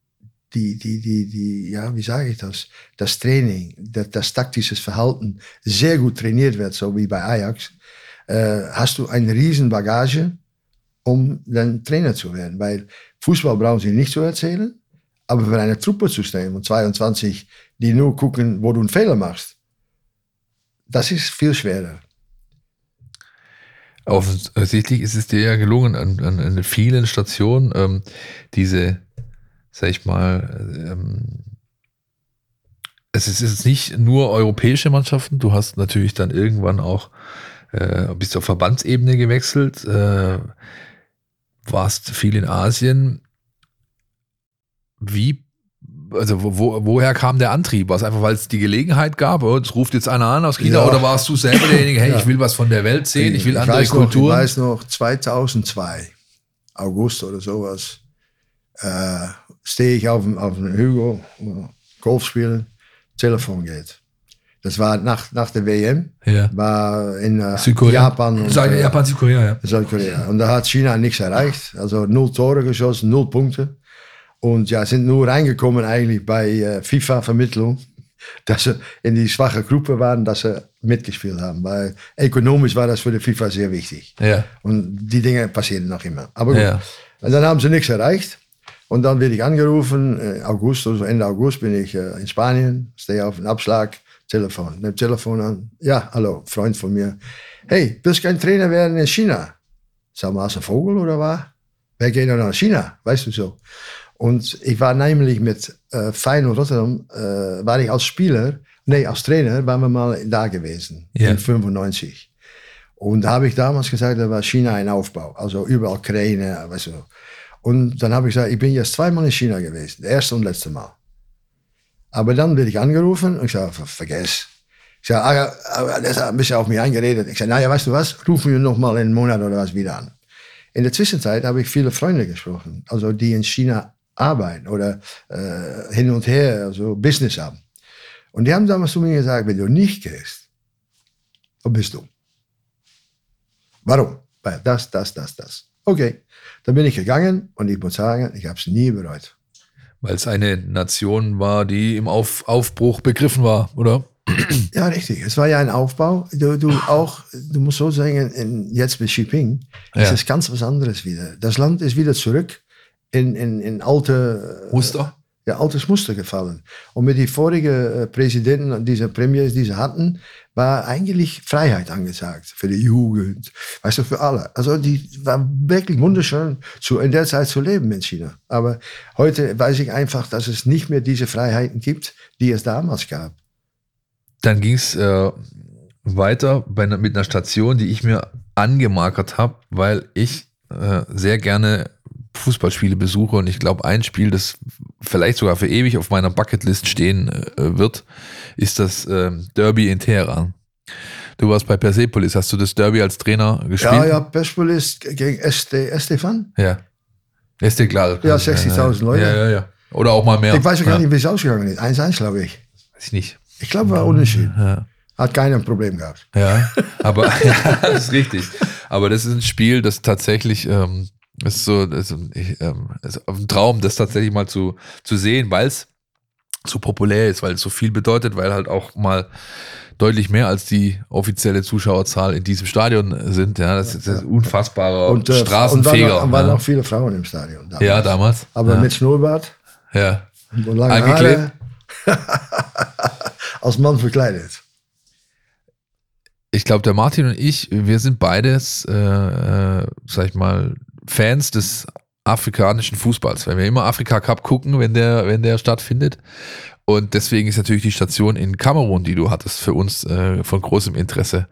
Speaker 3: die, die, die, die, ja, wie sage ich das? Das Training, das, das taktische Verhalten sehr gut trainiert wird, so wie bei Ajax, äh, hast du eine riesen Bagage, um dann Trainer zu werden. Weil Fußball brauchen sie nicht zu erzählen, aber für eine Truppe zu stehen und 22, die nur gucken, wo du einen Fehler machst, das ist viel schwerer.
Speaker 2: Offensichtlich ist es dir ja gelungen, an, an, an vielen Stationen ähm, diese sag ich mal, ähm, es ist jetzt nicht nur europäische Mannschaften, du hast natürlich dann irgendwann auch, äh, bist auf Verbandsebene gewechselt, äh, warst viel in Asien. Wie, also wo, woher kam der Antrieb? War es einfach, weil es die Gelegenheit gab? Oh, es ruft jetzt einer an aus China
Speaker 3: Ja.
Speaker 2: oder warst du selber derjenige, hey,
Speaker 3: Ja.
Speaker 2: ich will was von der Welt sehen, ich will andere
Speaker 3: weiß
Speaker 2: Kulturen?
Speaker 3: Noch, ich weiß noch, 2002, August oder sowas, äh, stehe ich auf, auf einem Hügel, äh, Golf spielen, Telefon geht. Das war nach, nach der WM,
Speaker 2: ja.
Speaker 3: war in äh,
Speaker 2: Südkorea.
Speaker 3: Japan und
Speaker 2: Sag-
Speaker 3: äh,
Speaker 2: Japan, Südkorea, ja.
Speaker 3: Südkorea. Und da hat China nichts erreicht. Also null Tore geschossen, null Punkte. Und ja, sind nur reingekommen eigentlich bei äh, FIFA-Vermittlung, *laughs* dass sie in die schwache Gruppe waren, dass sie mitgespielt haben. Weil ökonomisch war das für die FIFA sehr wichtig.
Speaker 2: Ja.
Speaker 3: Und die Dinge passieren noch immer. Aber gut.
Speaker 2: Ja.
Speaker 3: Und dann haben sie nichts erreicht. Und dann werde ich angerufen, August, also Ende August bin ich in Spanien, stehe auf den Abschlag, Telefon, nimm Telefon an. Ja, hallo, Freund von mir. Hey, willst du kein Trainer werden in China? Sag mal, hast du einen Vogel oder was? Wer geht denn nach China? Weißt du so. Und ich war nämlich mit äh, Feyenoord Rotterdam, äh, war ich als Spieler, nee, als Trainer, waren wir mal da gewesen,
Speaker 2: Ja.
Speaker 3: in 95. Und da habe ich damals gesagt, da war China ein Aufbau. Also überall Kräne, weißt du. Und dann habe ich gesagt, ich bin jetzt zweimal in China gewesen. Das erste und letzte Mal. Aber dann werde ich angerufen und ich sage, ver- vergiss. Ich sage, ah, aber das hat ein bisschen auf mich eingeredet. Ich sage, naja, weißt du was, rufen wir noch mal in einem Monat oder was wieder an. In der Zwischenzeit habe ich viele Freunde gesprochen, also die in China arbeiten oder äh, hin und her, also Business haben. Und die haben damals zu mir gesagt, wenn du nicht gehst, dann bist du. Warum? Weil das, das, das, das. Okay, dann bin ich gegangen und ich muss sagen, ich habe es nie bereut.
Speaker 2: Weil es eine Nation war, die im Auf, Aufbruch begriffen war, oder?
Speaker 3: Ja, richtig. Es war ja ein Aufbau. Du, du auch, du musst so sagen, in, jetzt mit Xi Jinping
Speaker 2: Ja.
Speaker 3: ist es ganz was anderes wieder. Das Land ist wieder zurück in, in, in alte
Speaker 2: Muster?
Speaker 3: Ja, altes Muster gefallen. Und mit den vorigen Präsidenten, diese Premiers, die sie hatten, war eigentlich Freiheit angesagt für die Jugend, weißt du, für alle. Also die war wirklich wunderschön, zu, in der Zeit zu leben in China. Aber heute weiß ich einfach, dass es nicht mehr diese Freiheiten gibt, die es damals gab.
Speaker 2: Dann ging es äh, weiter bei, mit einer Station, die ich mir angemarkert habe, weil ich äh, sehr gerne Fußballspiele besuche und ich glaube, ein Spiel, das vielleicht sogar für ewig auf meiner Bucketlist stehen äh, wird, ist das ähm, Derby in Teheran. Du warst bei Persepolis, hast du das Derby als Trainer gespielt?
Speaker 3: Ja, ja, Persepolis gegen SD, Estefan.
Speaker 2: Ja. Klar.
Speaker 3: Ja, 60.000 Leute.
Speaker 2: Ja, ja, ja. Oder auch mal mehr.
Speaker 3: Ich weiß ja gar
Speaker 2: ja.
Speaker 3: nicht, wie es ausgegangen ist. 1-1, glaube ich.
Speaker 2: Weiß ich nicht.
Speaker 3: Ich glaube, war unentschieden.
Speaker 2: Ja.
Speaker 3: Hat keiner ein Problem gehabt.
Speaker 2: Ja, aber *laughs* ja, das ist richtig. Aber das ist ein Spiel, das tatsächlich ähm, ist so, das ist, ich, ähm, ist ein Traum, das tatsächlich mal zu, zu sehen, weil es so populär ist, weil es so viel bedeutet, weil halt auch mal deutlich mehr als die offizielle Zuschauerzahl in diesem Stadion sind. Ja, das ist ein unfassbarer
Speaker 3: Und, äh,
Speaker 2: Straßenfeger.
Speaker 3: und waren, waren
Speaker 2: ja.
Speaker 3: auch viele Frauen im Stadion. damals.
Speaker 2: ja, damals.
Speaker 3: Aber
Speaker 2: ja.
Speaker 3: mit Schnurrbart
Speaker 2: ja.
Speaker 3: und lange? Haare. als *laughs* Mann verkleidet.
Speaker 2: ich glaube, der Martin und ich, wir sind beides, äh, äh, sag ich mal, Fans des afrikanischen Fußballs, weil wir immer Afrika Cup gucken, wenn der, wenn der stattfindet. Und deswegen ist natürlich die Station in Kamerun, die du hattest, für uns äh, von großem Interesse.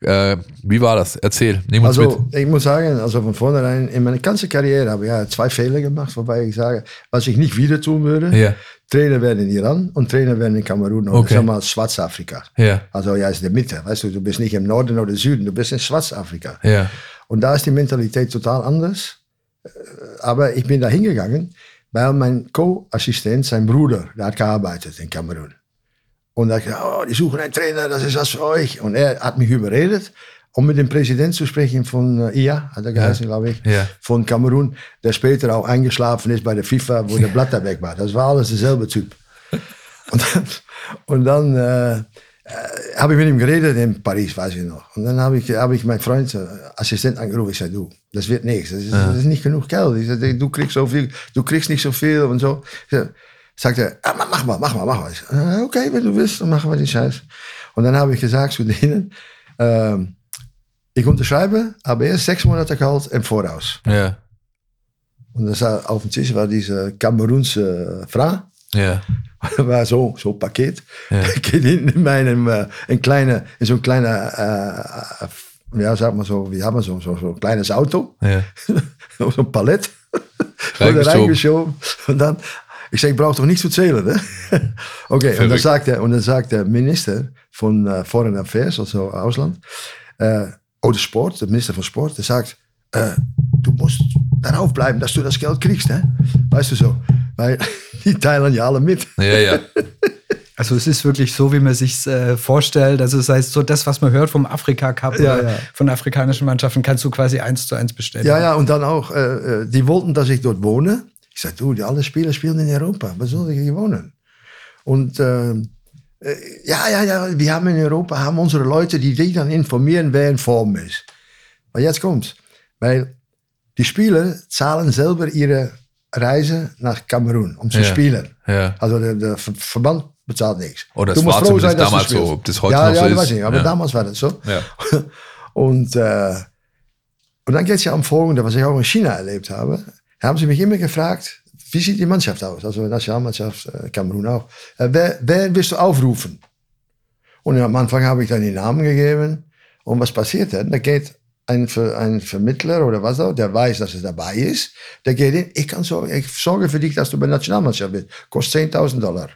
Speaker 2: Äh, wie war das? Erzähl, nimm uns
Speaker 3: Also,
Speaker 2: mit.
Speaker 3: ich muss sagen, also von vornherein, in meiner ganzen Karriere habe ich ja zwei Fehler gemacht, wobei ich sage, was ich nicht wieder tun würde.
Speaker 2: Ja,
Speaker 3: Trainer werden in Iran und Trainer werden in Kamerun oder
Speaker 2: Okay.
Speaker 3: sag mal Schwarzafrika.
Speaker 2: ja,
Speaker 3: Also ja, ist in der Mitte, weißt du, du bist nicht im Norden oder Süden, du bist in Schwarzafrika.
Speaker 2: ja,
Speaker 3: Und da ist die Mentalität total anders. Äh, Aber ich bin da hingegangen, weil mein Co-Assistent, sein Bruder, der hat gearbeitet in Kamerun. Und gesagt, oh, die suchen einen Trainer, das ist was für euch. Und er hat mich überredet, um mit dem Präsident zu sprechen von IA, hat er geheißen, glaube ich,
Speaker 2: ja.
Speaker 3: von Kamerun, der später auch eingeschlafen ist bei der FIFA, wo der Blatter weg war. Das war alles derselbe Typ. Und *laughs* dann, und dann äh, habe ich mit ihm geredet in Paris, weiß ich noch. Und dann habe ich, habe ich meinen Freund, äh, Assistent angerufen. Ich sagte, du, das wird nichts. Das ist, das ist nicht genug Geld. Ich sagte, du kriegst so viel, du kriegst nicht so viel und so. Sagte er, ah, mach mal, mach mal, mach mal. Sagte, "Ah, okay, wenn du willst, dann machen wir den Scheiß. Und dann habe ich gesagt zu denen, ähm, ich unterschreibe, aber erst sechs Monate Gehalt im Voraus.
Speaker 2: ja,
Speaker 3: Und das war, auf dem Tisch war diese Kamerunse Frau.
Speaker 2: ja, *laughs*
Speaker 3: war so, so ein Paket.
Speaker 2: Ja. *laughs*
Speaker 3: Geht hinten in meinem, äh, ein kleiner, in so ein kleiner, äh, äh, ja, sag mal so, wie haben wir so, so, so ein kleines Auto,
Speaker 2: ja. *laughs*
Speaker 3: so ein Palett,
Speaker 2: Reingeschoben.
Speaker 3: wurde reingeschoben. Und dann, ich sag, ich brauche doch nicht zu zählen, ne? okay, und dann
Speaker 2: Verrückt.
Speaker 3: sagt der, und dann sagt der Minister von äh, Foreign Affairs, also Ausland, äh, oder Sport, der Minister von Sport, der sagt, äh, du musst darauf bleiben, dass du das Geld kriegst, ne? Weißt du so, weil die teilen ja alle mit.
Speaker 2: Ja, ja. *laughs*
Speaker 5: Also es ist wirklich so, wie man sich äh, vorstellt. Also das heißt, so das, was man hört vom Afrika Cup
Speaker 3: Ja, ja.
Speaker 5: von afrikanischen Mannschaften, kannst du quasi eins zu eins bestellen.
Speaker 3: Ja, ja, und dann auch, äh, äh, die wollten, dass ich dort wohne. Ich sagte, du, die alle Spieler spielen in Europa. Was soll ich hier wohnen? Und äh, äh, ja, ja, ja, wir haben in Europa haben unsere Leute, die dich dann informieren, wer in Form ist. Aber jetzt kommt's. Weil die Spieler zahlen selber ihre Reise nach Kamerun, um zu
Speaker 2: Ja.
Speaker 3: spielen.
Speaker 2: ja.
Speaker 3: Also der, der Ver- Verband bezahlt nichts.
Speaker 2: Oder
Speaker 3: Du
Speaker 2: es
Speaker 3: musst froh sein, dass du
Speaker 2: damals so.
Speaker 3: spielst.
Speaker 2: Ob das heute
Speaker 3: ja,
Speaker 2: noch
Speaker 3: ja,
Speaker 2: so ist.
Speaker 3: weiß ich nicht, aber
Speaker 2: ja.
Speaker 3: damals war das so.
Speaker 2: Ja. *laughs*
Speaker 3: Und, äh, und dann geht es ja am Folgenden, was ich auch in China erlebt habe. Da haben sie mich immer gefragt, wie sieht die Mannschaft aus? Also Nationalmannschaft, äh, Kamerun auch. Äh, wer, wer willst du aufrufen? Und am Anfang habe ich dann die Namen gegeben. Und was passiert dann? Da geht ein, Ver, ein Vermittler oder was auch, der weiß, dass es dabei ist. Der geht in, ich, kann sorgen, ich sorge für dich, dass du bei der Nationalmannschaft bist. Kostet 10.000 Dollar.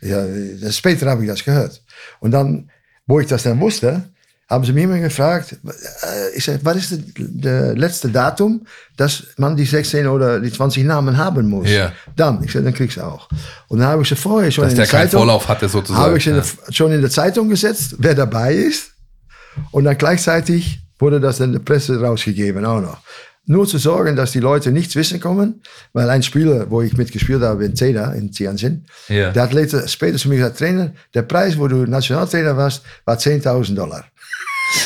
Speaker 3: Ja, das, später habe ich das gehört. Und dann, wo ich das dann wusste, haben sie mich immer gefragt, äh, ich sag, was ist das letzte Datum, dass man die 16 oder die 20 Namen haben muss?
Speaker 2: Ja.
Speaker 3: Dann, ich sag, dann kriegst du auch. Und dann habe ich sie vorher schon
Speaker 2: Dass
Speaker 3: in
Speaker 2: der
Speaker 3: der Zeitung,
Speaker 2: Vorlauf hatte, sozusagen.
Speaker 3: habe ich sie
Speaker 2: ja.
Speaker 3: schon in der Zeitung gesetzt, wer dabei ist. Und dann gleichzeitig wurde das in der Presse rausgegeben auch noch. Nur zu sorgen, dass die Leute nichts wissen kommen, weil ein Spieler, wo ich mitgespielt habe in Zeda, in Tianjin,
Speaker 2: Ja.
Speaker 3: der hat later, später zu mir gesagt, Trainer, der Preis, wo du Nationaltrainer warst, war 10.000 Dollar.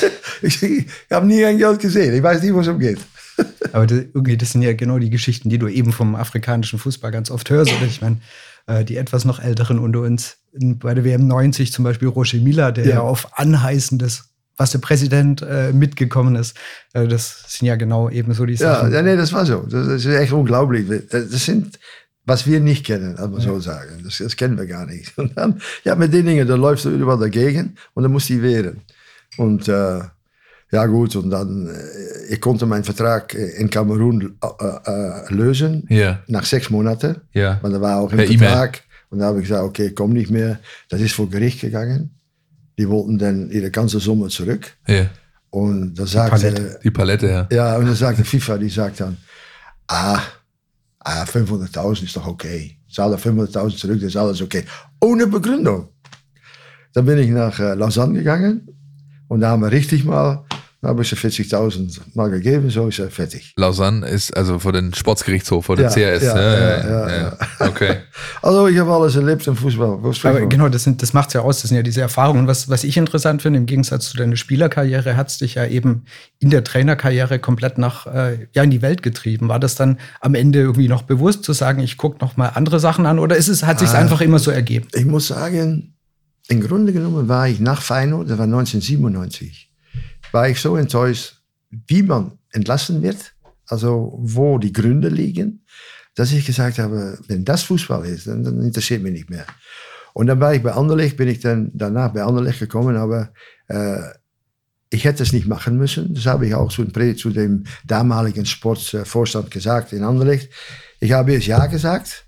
Speaker 3: *laughs* ich ich habe nie ein Geld gesehen, ich weiß nicht, wo es umgeht. *laughs*
Speaker 5: Aber das, irgendwie, das sind ja genau die Geschichten, die du eben vom afrikanischen Fußball ganz oft hörst. Oder ich meine, äh, die etwas noch älteren unter uns, bei der WM 90 zum Beispiel Roger Mila, der ja,
Speaker 3: Ja.
Speaker 5: auf Anheißen des, was der Präsident äh, mitgekommen ist. Äh, das sind ja genau eben so die
Speaker 3: Ja,
Speaker 5: Sachen.
Speaker 3: ja, nee, das war so. Das ist echt unglaublich. Das sind, was wir nicht kennen, als man so sagen. Das, das kennen wir gar nicht. *laughs* Und dann, ja, mit den Dingen, da läufst du überall dagegen und dann musst du die wehren. Und äh, ja, gut, und dann, äh, ich konnte meinen Vertrag äh, in Kamerun äh, äh, lösen,
Speaker 2: Ja,
Speaker 3: nach sechs Monaten.
Speaker 2: ja.
Speaker 3: Want er war auch
Speaker 2: E-Mail.
Speaker 3: Vertrag. Und da habe ich gesagt, okay, ich komme nicht mehr. Das ist vor Gericht gegangen. Die wollten dann ihre ganze Summe zurück.
Speaker 2: ja.
Speaker 3: Und da sagte,
Speaker 5: Palette.
Speaker 2: Die Palette, ja.
Speaker 3: ja, und dann sagt die FIFA, die sagt dann, ah, ah 500.000 ist doch okay. Zahl er 500.000 zurück, das ist alles okay. Ohne Begründung. Dann bin ich nach äh, Lausanne gegangen und da haben wir richtig mal, habe ich sie 40.000 mal gegeben, so ist er fertig.
Speaker 2: Lausanne ist also vor den Sportsgerichtshof, vor den
Speaker 3: Ja,
Speaker 2: CRS.
Speaker 3: ja,
Speaker 2: Ja,
Speaker 3: ja,
Speaker 2: ja,
Speaker 3: ja,
Speaker 2: ja. Okay. *laughs*
Speaker 3: Also ich habe alles erlebt im Fußball. Spricht
Speaker 5: Aber genau, das, sind, das macht ja aus, das sind ja diese Erfahrungen. Was, was ich interessant finde, im Gegensatz zu deiner Spielerkarriere, hat es dich ja eben in der Trainerkarriere komplett nach, äh, ja, in die Welt getrieben. War das dann am Ende irgendwie noch bewusst zu sagen, ich gucke noch mal andere Sachen an oder ist es, hat sich
Speaker 3: Ah.
Speaker 5: einfach immer so ergeben?
Speaker 3: Ich muss sagen, im Grunde genommen war ich nach Feyenoord, das war 1997, war ich so enttäuscht, wie man entlassen wird, also wo die Gründe liegen, dass ich gesagt habe, wenn das Fußball dann, dann interessiert mich nicht mehr. Und dann war ich bei Anderlecht, bin ich dann danach bei Anderlecht gekommen, aber äh, ich hätte es nicht machen müssen. Das habe ich auch zu, zu dem damaligen Sportvorstand gesagt in Anderlecht. Ich habe jetzt Ja gesagt,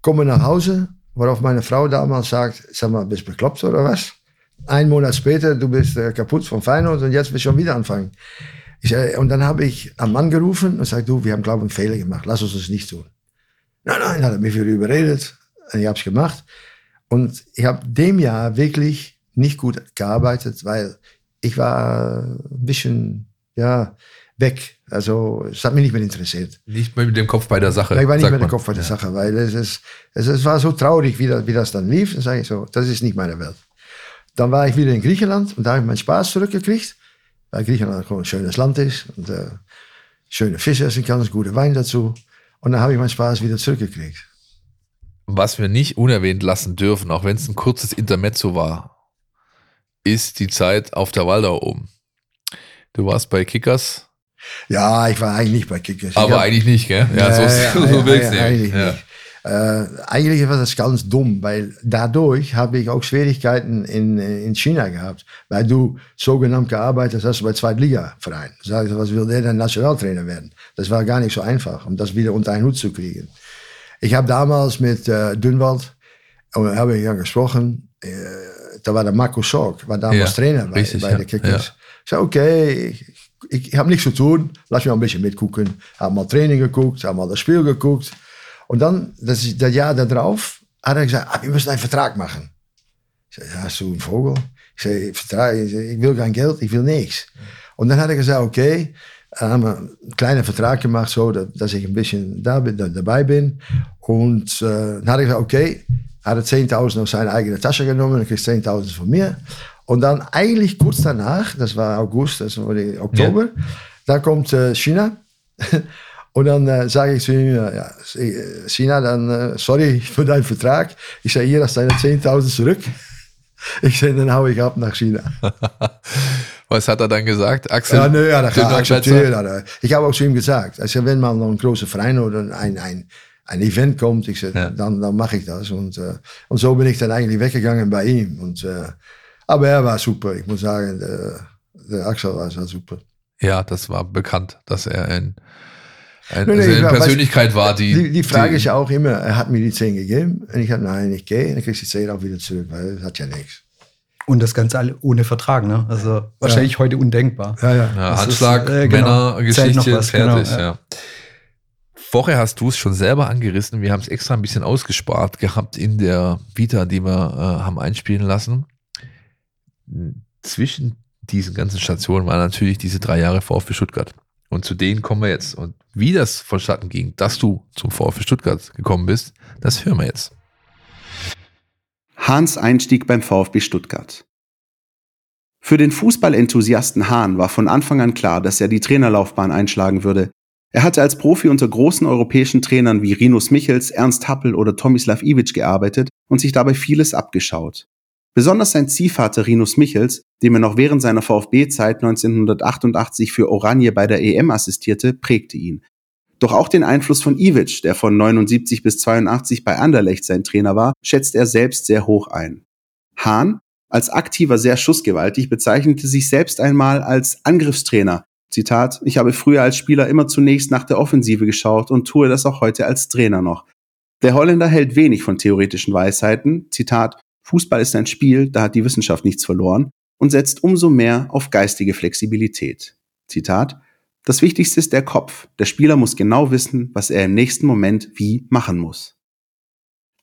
Speaker 3: komme nach Hause, worauf meine Frau damals sagt, sag mal, bist bekloppt oder was? Ein Monat später, du bist äh, kaputt von Feyenoord und jetzt willst du schon wieder anfangen. Ich, äh, und dann habe ich am Mann gerufen und gesagt, du, wir haben, glaube ich, einen Fehler gemacht, lass uns das nicht tun. Nein, nein, hat er mich wieder überredet und ich habe es gemacht. Und ich habe dem Jahr wirklich nicht gut gearbeitet, weil ich war ein bisschen, ja, weg. Also es hat mich nicht mehr interessiert.
Speaker 2: Nicht mehr mit dem Kopf bei der Sache.
Speaker 3: Ich war nicht mehr mit dem Kopf bei der ja. Sache, weil es, ist, es, es war so traurig, wie das, wie das dann lief. Dann sage ich so, das ist nicht meine Welt. Dann war ich wieder in Griechenland und da habe ich meinen Spaß zurückgekriegt, weil Griechenland gewoon ein schönes Land ist und äh, schöne Fische essen kann, gute Wein dazu. Und dann habe ich meinen Spaß wieder zurückgekriegt.
Speaker 2: Was wir nicht unerwähnt lassen dürfen, auch wenn es ein kurzes Intermezzo war, ist die Zeit auf der Waldau oben. Du warst bei Kickers.
Speaker 3: Ja, ich war eigentlich nicht bei Kickers.
Speaker 2: Aber hab, eigentlich nicht, gell? Ja, so, ja, *laughs* so
Speaker 3: ja, willst ja, eigentlich ja. nicht. Äh, eigentlich war das ganz dumm, weil dadurch habe ich auch Schwierigkeiten in, in China gehabt, weil du sogenannt gearbeitet hast bei Zweitliga-Vereinen. Sagst, was will der denn Nationaltrainer werden? Das war gar nicht so einfach, um das wieder unter einen Hut zu kriegen. Ich habe damals mit äh, Dünwald, und habe ich ja gesprochen, äh, da war der Marco Sorg, war damals ja, Trainer bei, richtig, bei ja, den Kickers. Ja. Ich zei, okay, ich, ich, habe nichts zu tun, lass mich mal ein bisschen mitgucken. Habe mal Training geguckt, habe mal das Spiel geguckt. Und dann, das, das Jahr darauf, hat er gesagt, ah, wir müssen einen Vertrag machen. Ich zei, ja, einen Vogel? Ich zei, Vertrag, ich will kein Geld, ich will nichts. Und dann hat er gesagt, okay, dann haben wir einen kleinen Vertrag gemacht, so dass ich ein bisschen da bin, dabei bin. Und äh, dann hat er gesagt, okay, hat er 10.000 aus seiner eigenen Tasche genommen, dann kriegst 10.000 von mir. Und dann eigentlich kurz danach, das war August, das war Oktober, ja. da kommt äh, China. *laughs* Und dann äh, sage ich zu ihm, ja, China, dann äh, sorry für deinen Vertrag. Ich sage, hier hast deine 10.000 zurück. Ich sage, dann hau ich ab nach China.
Speaker 2: Was hat er dann gesagt?
Speaker 3: Axel? Ja, nö, ja, das akzeptiert. Ich habe auch zu ihm gesagt, also wenn mal noch ein großer Verein oder ein, ein, ein Event kommt, ich sag, ja. dann, dann mache ich das. Und, äh, und so bin ich dann eigentlich weggegangen bei ihm. Und, äh, aber er war super, ich muss sagen, der, der Axel war, war super.
Speaker 2: Ja, das war bekannt, dass er ein, ein, nee, also eine Persönlichkeit weiß, war, die.
Speaker 3: Die, die Frage die, ist ja auch immer, er hat mir die 10 gegeben und ich habe, nein, ich gehe, dann kriegst du die 10 auch wieder zurück, weil das hat ja nichts.
Speaker 5: Und das Ganze alle ohne Vertrag, ne? Also wahrscheinlich ja. heute undenkbar.
Speaker 2: Ja, ja. ja Handschlag, ist, äh, genau, Männergeschichte, was, fertig, genau, ja. ja. Vorher hast du es schon selber angerissen. Wir haben es extra ein bisschen ausgespart gehabt in der Vita, die wir äh, haben einspielen lassen. Zwischen diesen ganzen Stationen waren natürlich diese drei Jahre VfB Stuttgart. Und zu denen kommen wir jetzt. Und wie das vonstatten ging, dass du zum VfB Stuttgart gekommen bist, das hören wir jetzt.
Speaker 4: Hahns Einstieg beim VfB Stuttgart. Für den Fußballenthusiasten Hahn war von Anfang an klar, dass er die Trainerlaufbahn einschlagen würde. Er hatte als Profi unter großen europäischen Trainern wie Rinus Michels, Ernst Happel oder Tomislav Ivic gearbeitet und sich dabei vieles abgeschaut. Besonders sein Ziehvater Rinus Michels, dem er noch während seiner VfB-Zeit 1988 für Oranje bei der EM assistierte, prägte ihn. Doch auch den Einfluss von Ivic, der von 79 bis 82 bei Anderlecht sein Trainer war, schätzt er selbst sehr hoch ein. Hahn, als aktiver sehr schussgewaltig, bezeichnete sich selbst einmal als Angriffstrainer. Zitat, ich habe früher als Spieler immer zunächst nach der Offensive geschaut und tue das auch heute als Trainer noch. Der Holländer hält wenig von theoretischen Weisheiten. Zitat, Fußball ist ein Spiel, da hat die Wissenschaft nichts verloren und setzt umso mehr auf geistige Flexibilität. Zitat, das Wichtigste ist der Kopf. Der Spieler muss genau wissen, was er im nächsten Moment wie machen muss.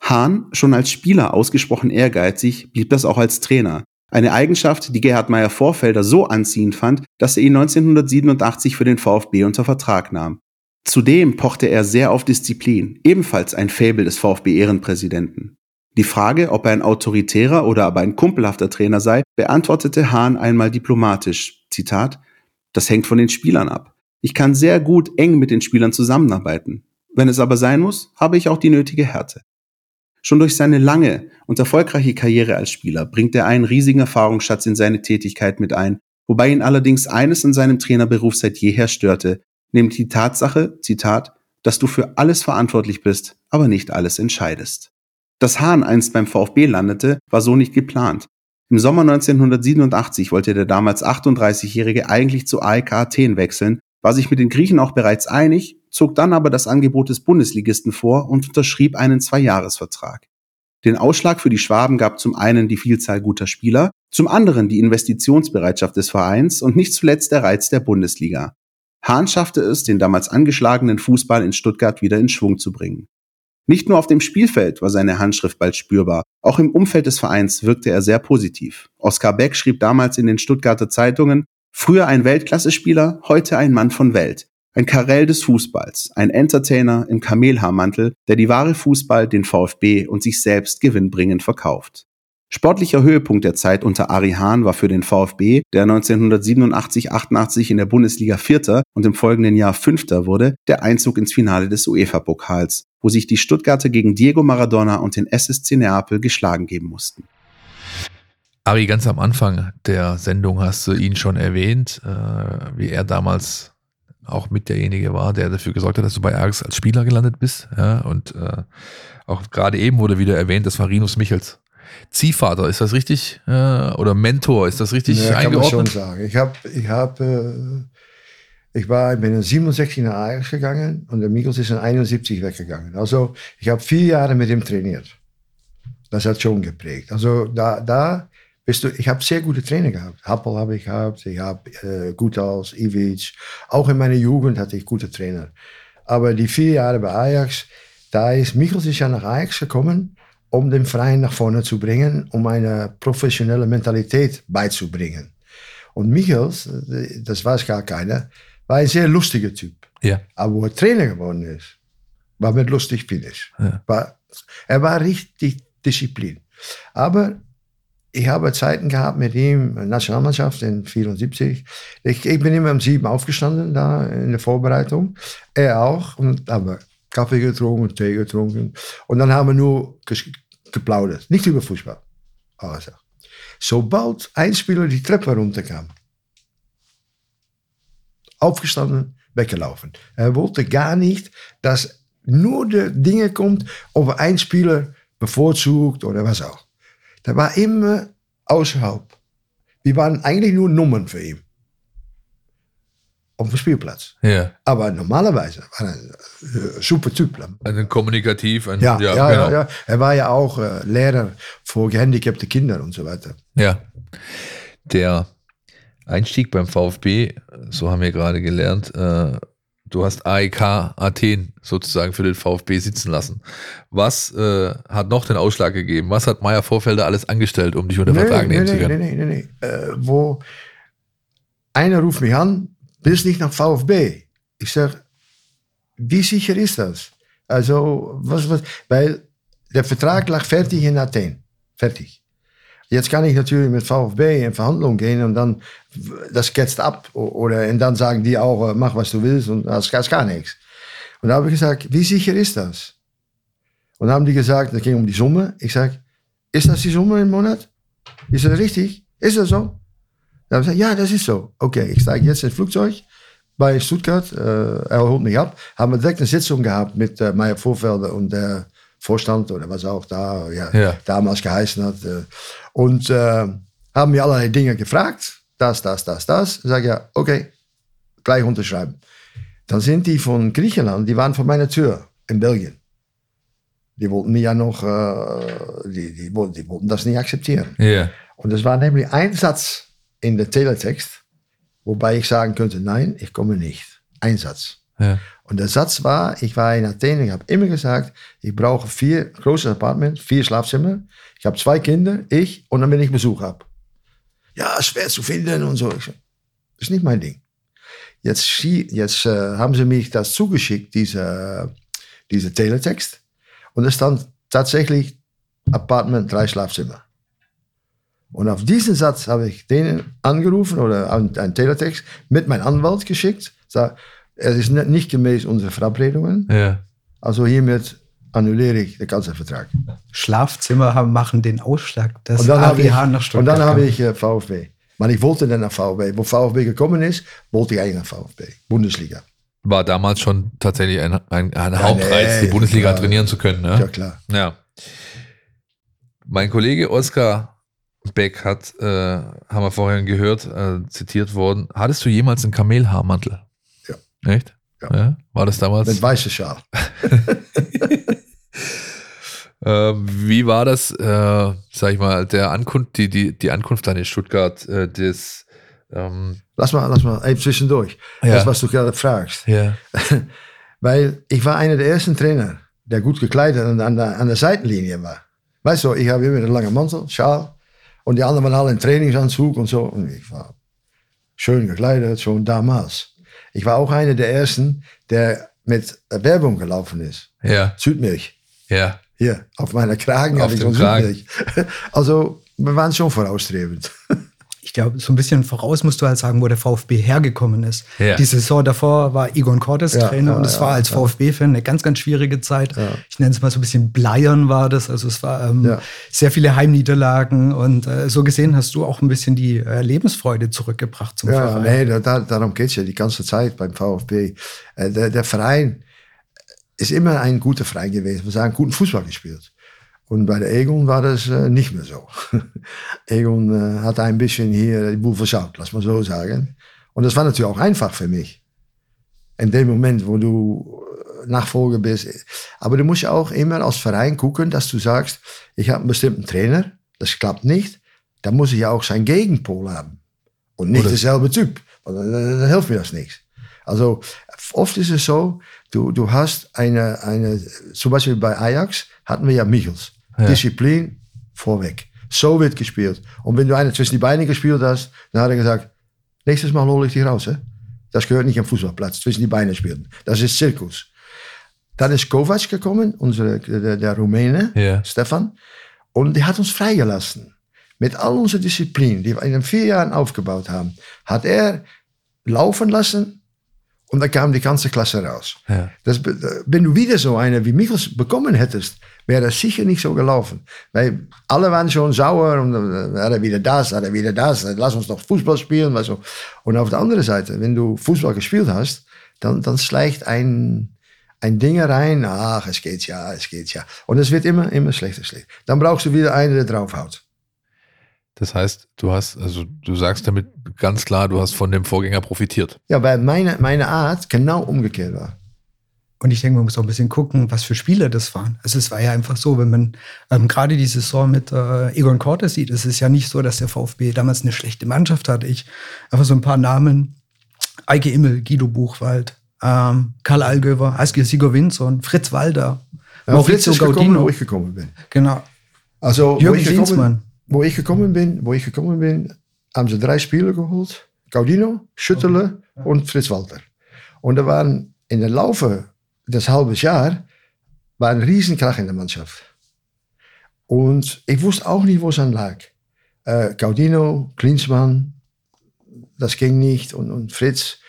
Speaker 4: Hahn, schon als Spieler ausgesprochen ehrgeizig, blieb das auch als Trainer. Eine Eigenschaft, die Gerhard Meyer Vorfelder so anziehend fand, dass er ihn 1987 für den VfB unter Vertrag nahm. Zudem pochte er sehr auf Disziplin, ebenfalls ein Fabel des VfB-Ehrenpräsidenten. Die Frage, ob er ein autoritärer oder aber ein kumpelhafter Trainer sei, beantwortete Hahn einmal diplomatisch. Zitat, das hängt von den Spielern ab. Ich kann sehr gut eng mit den Spielern zusammenarbeiten. Wenn es aber sein muss, habe ich auch die nötige Härte. Schon durch seine lange und erfolgreiche Karriere als Spieler bringt er einen riesigen Erfahrungsschatz in seine Tätigkeit mit ein, wobei ihn allerdings eines in seinem Trainerberuf seit jeher störte, nämlich die Tatsache, Zitat, dass du für alles verantwortlich bist, aber nicht alles entscheidest. Dass Hahn einst beim VfB landete, war so nicht geplant. Im Sommer 1987 wollte der damals 38-Jährige eigentlich zu AEK Athen wechseln, war sich mit den Griechen auch bereits einig, zog dann aber das Angebot des Bundesligisten vor und unterschrieb einen Zweijahresvertrag. Den Ausschlag für die Schwaben gab zum einen die Vielzahl guter Spieler, zum anderen die Investitionsbereitschaft des Vereins und nicht zuletzt der Reiz der Bundesliga. Hahn schaffte es, den damals angeschlagenen Fußball in Stuttgart wieder in Schwung zu bringen. Nicht nur auf dem Spielfeld war seine Handschrift bald spürbar, auch im Umfeld des Vereins wirkte er sehr positiv. Oskar Beck schrieb damals in den Stuttgarter Zeitungen, früher ein Weltklasse-Spieler, heute ein Mann von Welt. Ein Karell des Fußballs, ein Entertainer im Kamelhaarmantel, der die wahre Fußball, den VfB und sich selbst gewinnbringend verkauft. Sportlicher Höhepunkt der Zeit unter Ari Hahn war für den VfB, der 1987-88 in der Bundesliga Vierter und im folgenden Jahr Fünfter wurde, der Einzug ins Finale des UEFA-Pokals, wo sich die Stuttgarter gegen Diego Maradona und den SSC Neapel geschlagen geben mussten.
Speaker 2: Ari, ganz am Anfang der Sendung hast du ihn schon erwähnt, äh, wie er damals auch mit derjenige war, der dafür gesorgt hat, dass du bei Ajax als Spieler gelandet bist. Ja, und äh, auch gerade eben wurde wieder erwähnt, das war Rinus Michels. Ziehvater, ist das richtig? Äh, oder Mentor, ist das richtig
Speaker 3: ja,
Speaker 2: eingeordnet?
Speaker 3: Kann man schon sagen. Ich habe, ich habe, äh, ich war, bin in 67 nach Ajax gegangen und der Michels ist in 71 weggegangen. Also ich habe vier Jahre mit ihm trainiert. Das hat schon geprägt. Also da, da bist du, ich habe sehr gute Trainer gehabt. Happel habe ich gehabt, ich habe äh, Gutals, Ivic. Auch in meiner Jugend hatte ich gute Trainer. Aber die vier Jahre bei Ajax, da ist Michels ist ja nach Ajax gekommen um den Verein nach vorne zu bringen, um eine professionelle Mentalität beizubringen. Und Michels, das weiß gar keiner, war ein sehr lustiger Typ.
Speaker 2: Ja.
Speaker 3: Aber wo er Trainer geworden ist, war mit lustig Finish.
Speaker 2: Ja.
Speaker 3: War, er war richtig Disziplin. Aber ich habe Zeiten gehabt mit ihm, Nationalmannschaft in 74. Ich, ich bin immer um sieben aufgestanden da in der Vorbereitung. Er auch. Und, aber Kaffee getrunken, Tee getrunken. Und dann haben wir nur geplaudert. Nicht über Fußball. Also. Sobald ein Spieler die Treppe runterkam, aufgestanden, weggelaufen. Er wollte gar nicht, dass nur die Dinge kommt, ob ein Spieler bevorzugt oder was auch. Der war immer außerhalb. Wir waren eigentlich nur Nummern für ihn auf dem Spielplatz.
Speaker 2: Ja.
Speaker 3: Aber normalerweise war er ein äh, super Typ.
Speaker 2: Ein kommunikativ. Ein,
Speaker 3: ja, ja, ja,
Speaker 2: genau.
Speaker 3: ja, Er war ja auch äh, Lehrer für gehandicapte Kinder und so weiter.
Speaker 2: Ja. Der Einstieg beim VfB, so haben wir gerade gelernt, äh, du hast AEK Athen sozusagen für den VfB sitzen lassen. Was äh, hat noch den Ausschlag gegeben? Was hat Meier Vorfelder alles angestellt, um dich unter Vertrag nehmen
Speaker 3: nee,
Speaker 2: zu können?
Speaker 3: Nee, nee, nee, nee. Äh, wo einer ruft mich an, willst nicht nach VfB? Ich sage, wie sicher ist das? Also, was, was, weil der Vertrag lag fertig in Athen. Fertig. Jetzt kann ich natürlich mit VfB in Verhandlungen gehen und dann, das ketzt ab. Oder, und dann sagen die auch, mach was du willst und das ist gar nichts. Und da habe ich gesagt, wie sicher ist das? Und dann haben die gesagt, das ging um die Summe. Ich sage, ist das die Summe im Monat? Ist das richtig? Ist das so? Dann habe ich gesagt, ja, das ist so. Okay, ich steige jetzt ins Flugzeug bei Stuttgart. Äh, er holt mich ab. Haben wir direkt eine Sitzung gehabt mit äh, Meier Vorfelder und der Vorstand oder was auch da ja,
Speaker 2: Ja.
Speaker 3: damals geheißen hat. Äh, und äh, haben mir allerlei Dinge gefragt. Das, das, das, das. Sage ja, okay, gleich unterschreiben. Dann sind die von Griechenland, die waren vor meiner Tür in Belgien. Die wollten mir ja noch, äh, die, die, wollten, die wollten das nicht akzeptieren.
Speaker 2: Ja.
Speaker 3: Und es war nämlich ein Satz in der Teletext, wobei ich sagen könnte, nein, ich komme nicht. Ein Satz.
Speaker 2: Ja.
Speaker 3: Und der Satz war, ich war in Athen, ich habe immer gesagt, ich brauche vier große Apartments, vier Schlafzimmer. Ich habe zwei Kinder, ich und dann wenn ich Besuch habe. Ja, schwer zu finden und so. Das ist nicht mein Ding. Jetzt, jetzt äh, haben sie mich das zugeschickt, diese, diese Teletext. Und es stand tatsächlich Apartment, drei Schlafzimmer. Und auf diesen Satz habe ich denen angerufen oder einen einen Teletext mit meinem Anwalt geschickt. Sag, es ist nicht- nicht gemäß unserer Verabredungen.
Speaker 2: Ja.
Speaker 3: Also hiermit annulliere ich den ganzen Vertrag.
Speaker 5: Schlafzimmer haben, machen den Ausschlag, dass
Speaker 3: Und dann habe
Speaker 5: Ari
Speaker 3: ich,
Speaker 5: nach
Speaker 3: und
Speaker 5: Stuttgart
Speaker 3: dann habe ich äh, VfB. Maar ich wollte dann nach VfB. Wo VfB gekommen ist, wollte ich eigentlich nach VfB. Bundesliga.
Speaker 2: war damals schon tatsächlich ein, ein, ein
Speaker 3: Ja,
Speaker 2: Hauptreiz,
Speaker 3: nee,
Speaker 2: die Bundesliga
Speaker 3: ja.
Speaker 2: trainieren zu können.
Speaker 3: Ja,
Speaker 2: Ne?
Speaker 3: klar.
Speaker 2: Ja. Mein Kollege Oskar Beck hat, äh, haben wir vorhin gehört, äh, zitiert worden. Hattest du jemals einen Kamelhaarmantel?
Speaker 3: Ja.
Speaker 2: Echt?
Speaker 3: Ja.
Speaker 2: War das damals?
Speaker 3: Mit weißer Schal. *laughs* *laughs*
Speaker 2: Äh, wie war das, äh, sag ich mal, der Ankunft, die, die, die Ankunft dann in Stuttgart, äh, des, ähm,
Speaker 3: Lass mal, lass mal eben zwischendurch.
Speaker 2: Ja.
Speaker 3: Das, was du gerade fragst.
Speaker 2: ja, *laughs*
Speaker 3: Weil ich war einer der ersten Trainer, der gut gekleidet und an der, an der Seitenlinie war. Weißt du, ich habe immer einen langen Mantel, Schal. Und die anderen waren alle in Trainingsanzug und so. Und ich war schön gekleidet, schon damals. Ich war auch einer der ersten, der mit Werbung gelaufen ist.
Speaker 2: ja,
Speaker 3: Südmilch.
Speaker 2: ja.
Speaker 3: Hier, auf meiner Kragen
Speaker 2: Auf
Speaker 3: habe ich
Speaker 2: Kragen.
Speaker 3: Südmilch. *laughs* Also, wir waren schon vorausstrebend. *laughs*
Speaker 5: Ich glaube, so ein bisschen voraus musst du halt sagen, wo der VfB hergekommen ist.
Speaker 2: Ja.
Speaker 5: Die Saison davor war Egon Cortes
Speaker 3: Ja,
Speaker 5: Trainer
Speaker 3: ja,
Speaker 5: und es war als. VfB-Fan eine ganz, ganz schwierige Zeit. Ich nenne es mal so ein bisschen Bleiern war das. Also es war ähm, sehr viele Heimniederlagen und äh, so gesehen hast du auch ein bisschen die äh, Lebensfreude zurückgebracht zum
Speaker 3: Ja,
Speaker 5: Verein.
Speaker 3: nee, da, da, darum geht es ja die ganze Zeit beim VfB. Äh, der, der Verein ist immer ein guter Verein gewesen. Wir sagen, guten Fußball gespielt. Und bei der Egon war das äh, nicht mehr so. *laughs* Egon äh, hat ein bisschen hier die Boel versaut, lass mal so sagen. Und das war natürlich auch einfach für mich. In dem Moment, wo du Nachfolger bist. Aber du musst auch immer als Verein gucken, dass du sagst, ich habe einen bestimmten Trainer, das klappt nicht. Dann muss ich ja auch sein Gegenpol haben. Und nicht
Speaker 2: Oder-
Speaker 3: derselbe Typ. Dann, dann, dann hilft mir das nichts. Also oft ist es so, du, du hast eine, eine, zum Beispiel bei Ajax hatten wir ja Michels.
Speaker 2: Ja.
Speaker 3: Disziplin vorweg. So wird gespielt. Und wenn du einen zwischen die Beine gespielt hast, dann hat er gesagt, nächstes Mal hole ich dich raus. Hè? Das gehört nicht am Fußballplatz, zwischen die Beine spielen. Das ist Zirkus. Dann ist Kovac gekommen, unsere, der, der Rumäne,
Speaker 2: Ja.
Speaker 3: Stefan. Und der hat uns freigelassen. Mit all unserer Disziplin, die wir in den vier Jahren aufgebaut haben, hat er laufen lassen und dann kam die ganze Klasse raus.
Speaker 2: Ja.
Speaker 3: Das, be- wenn du wieder so eine wie Michels bekommen hättest, wäre das sicher nicht so gelaufen. Weil alle waren schon sauer und hat er wieder das, er wieder das, lass uns doch Fußball spielen. Du. Und auf der anderen Seite, wenn du Fußball gespielt hast, dann, dann schleicht ein, ein Ding rein, ach, es geht ja, es geht ja. Und es wird immer, immer schlechter, schlechter. Dann brauchst du wieder einen, der draufhaut.
Speaker 2: Das heißt, du hast, also du sagst damit ganz klar, du hast von dem Vorgänger profitiert.
Speaker 3: Ja, weil meine, meine Art genau umgekehrt war.
Speaker 5: Und ich denke, man muss auch ein bisschen gucken, was für Spieler das waren. Also es war ja einfach so, wenn man ähm, gerade die Saison mit äh, Egon Cortes sieht, es ist ja nicht so, dass der VfB damals eine schlechte Mannschaft hatte. Ich einfach so ein paar Namen. Eike Immel, Guido Buchwald, ähm, Karl Allgöwer, Askil Sigurvinsson, Fritz Walder,
Speaker 3: Ja, Fritz
Speaker 5: Maurizio
Speaker 3: ist gekommen,
Speaker 5: Gaudino.
Speaker 3: wo ich gekommen bin.
Speaker 5: genau.
Speaker 3: Also, wo
Speaker 5: Jürgen
Speaker 3: ich, gekommen, wo ich gekommen bin, wo ich gekommen bin, haben sie drei Spieler geholt. Gaudino, Schüttele und Fritz Walter. Und da waren in der Laufe des halben Jahr war ein Riesenkrach in der Mannschaft. Und ich wusste auch nicht, wo es an lag. Äh, Gaudino, Klinsmann, das ging nicht und, und Fritz.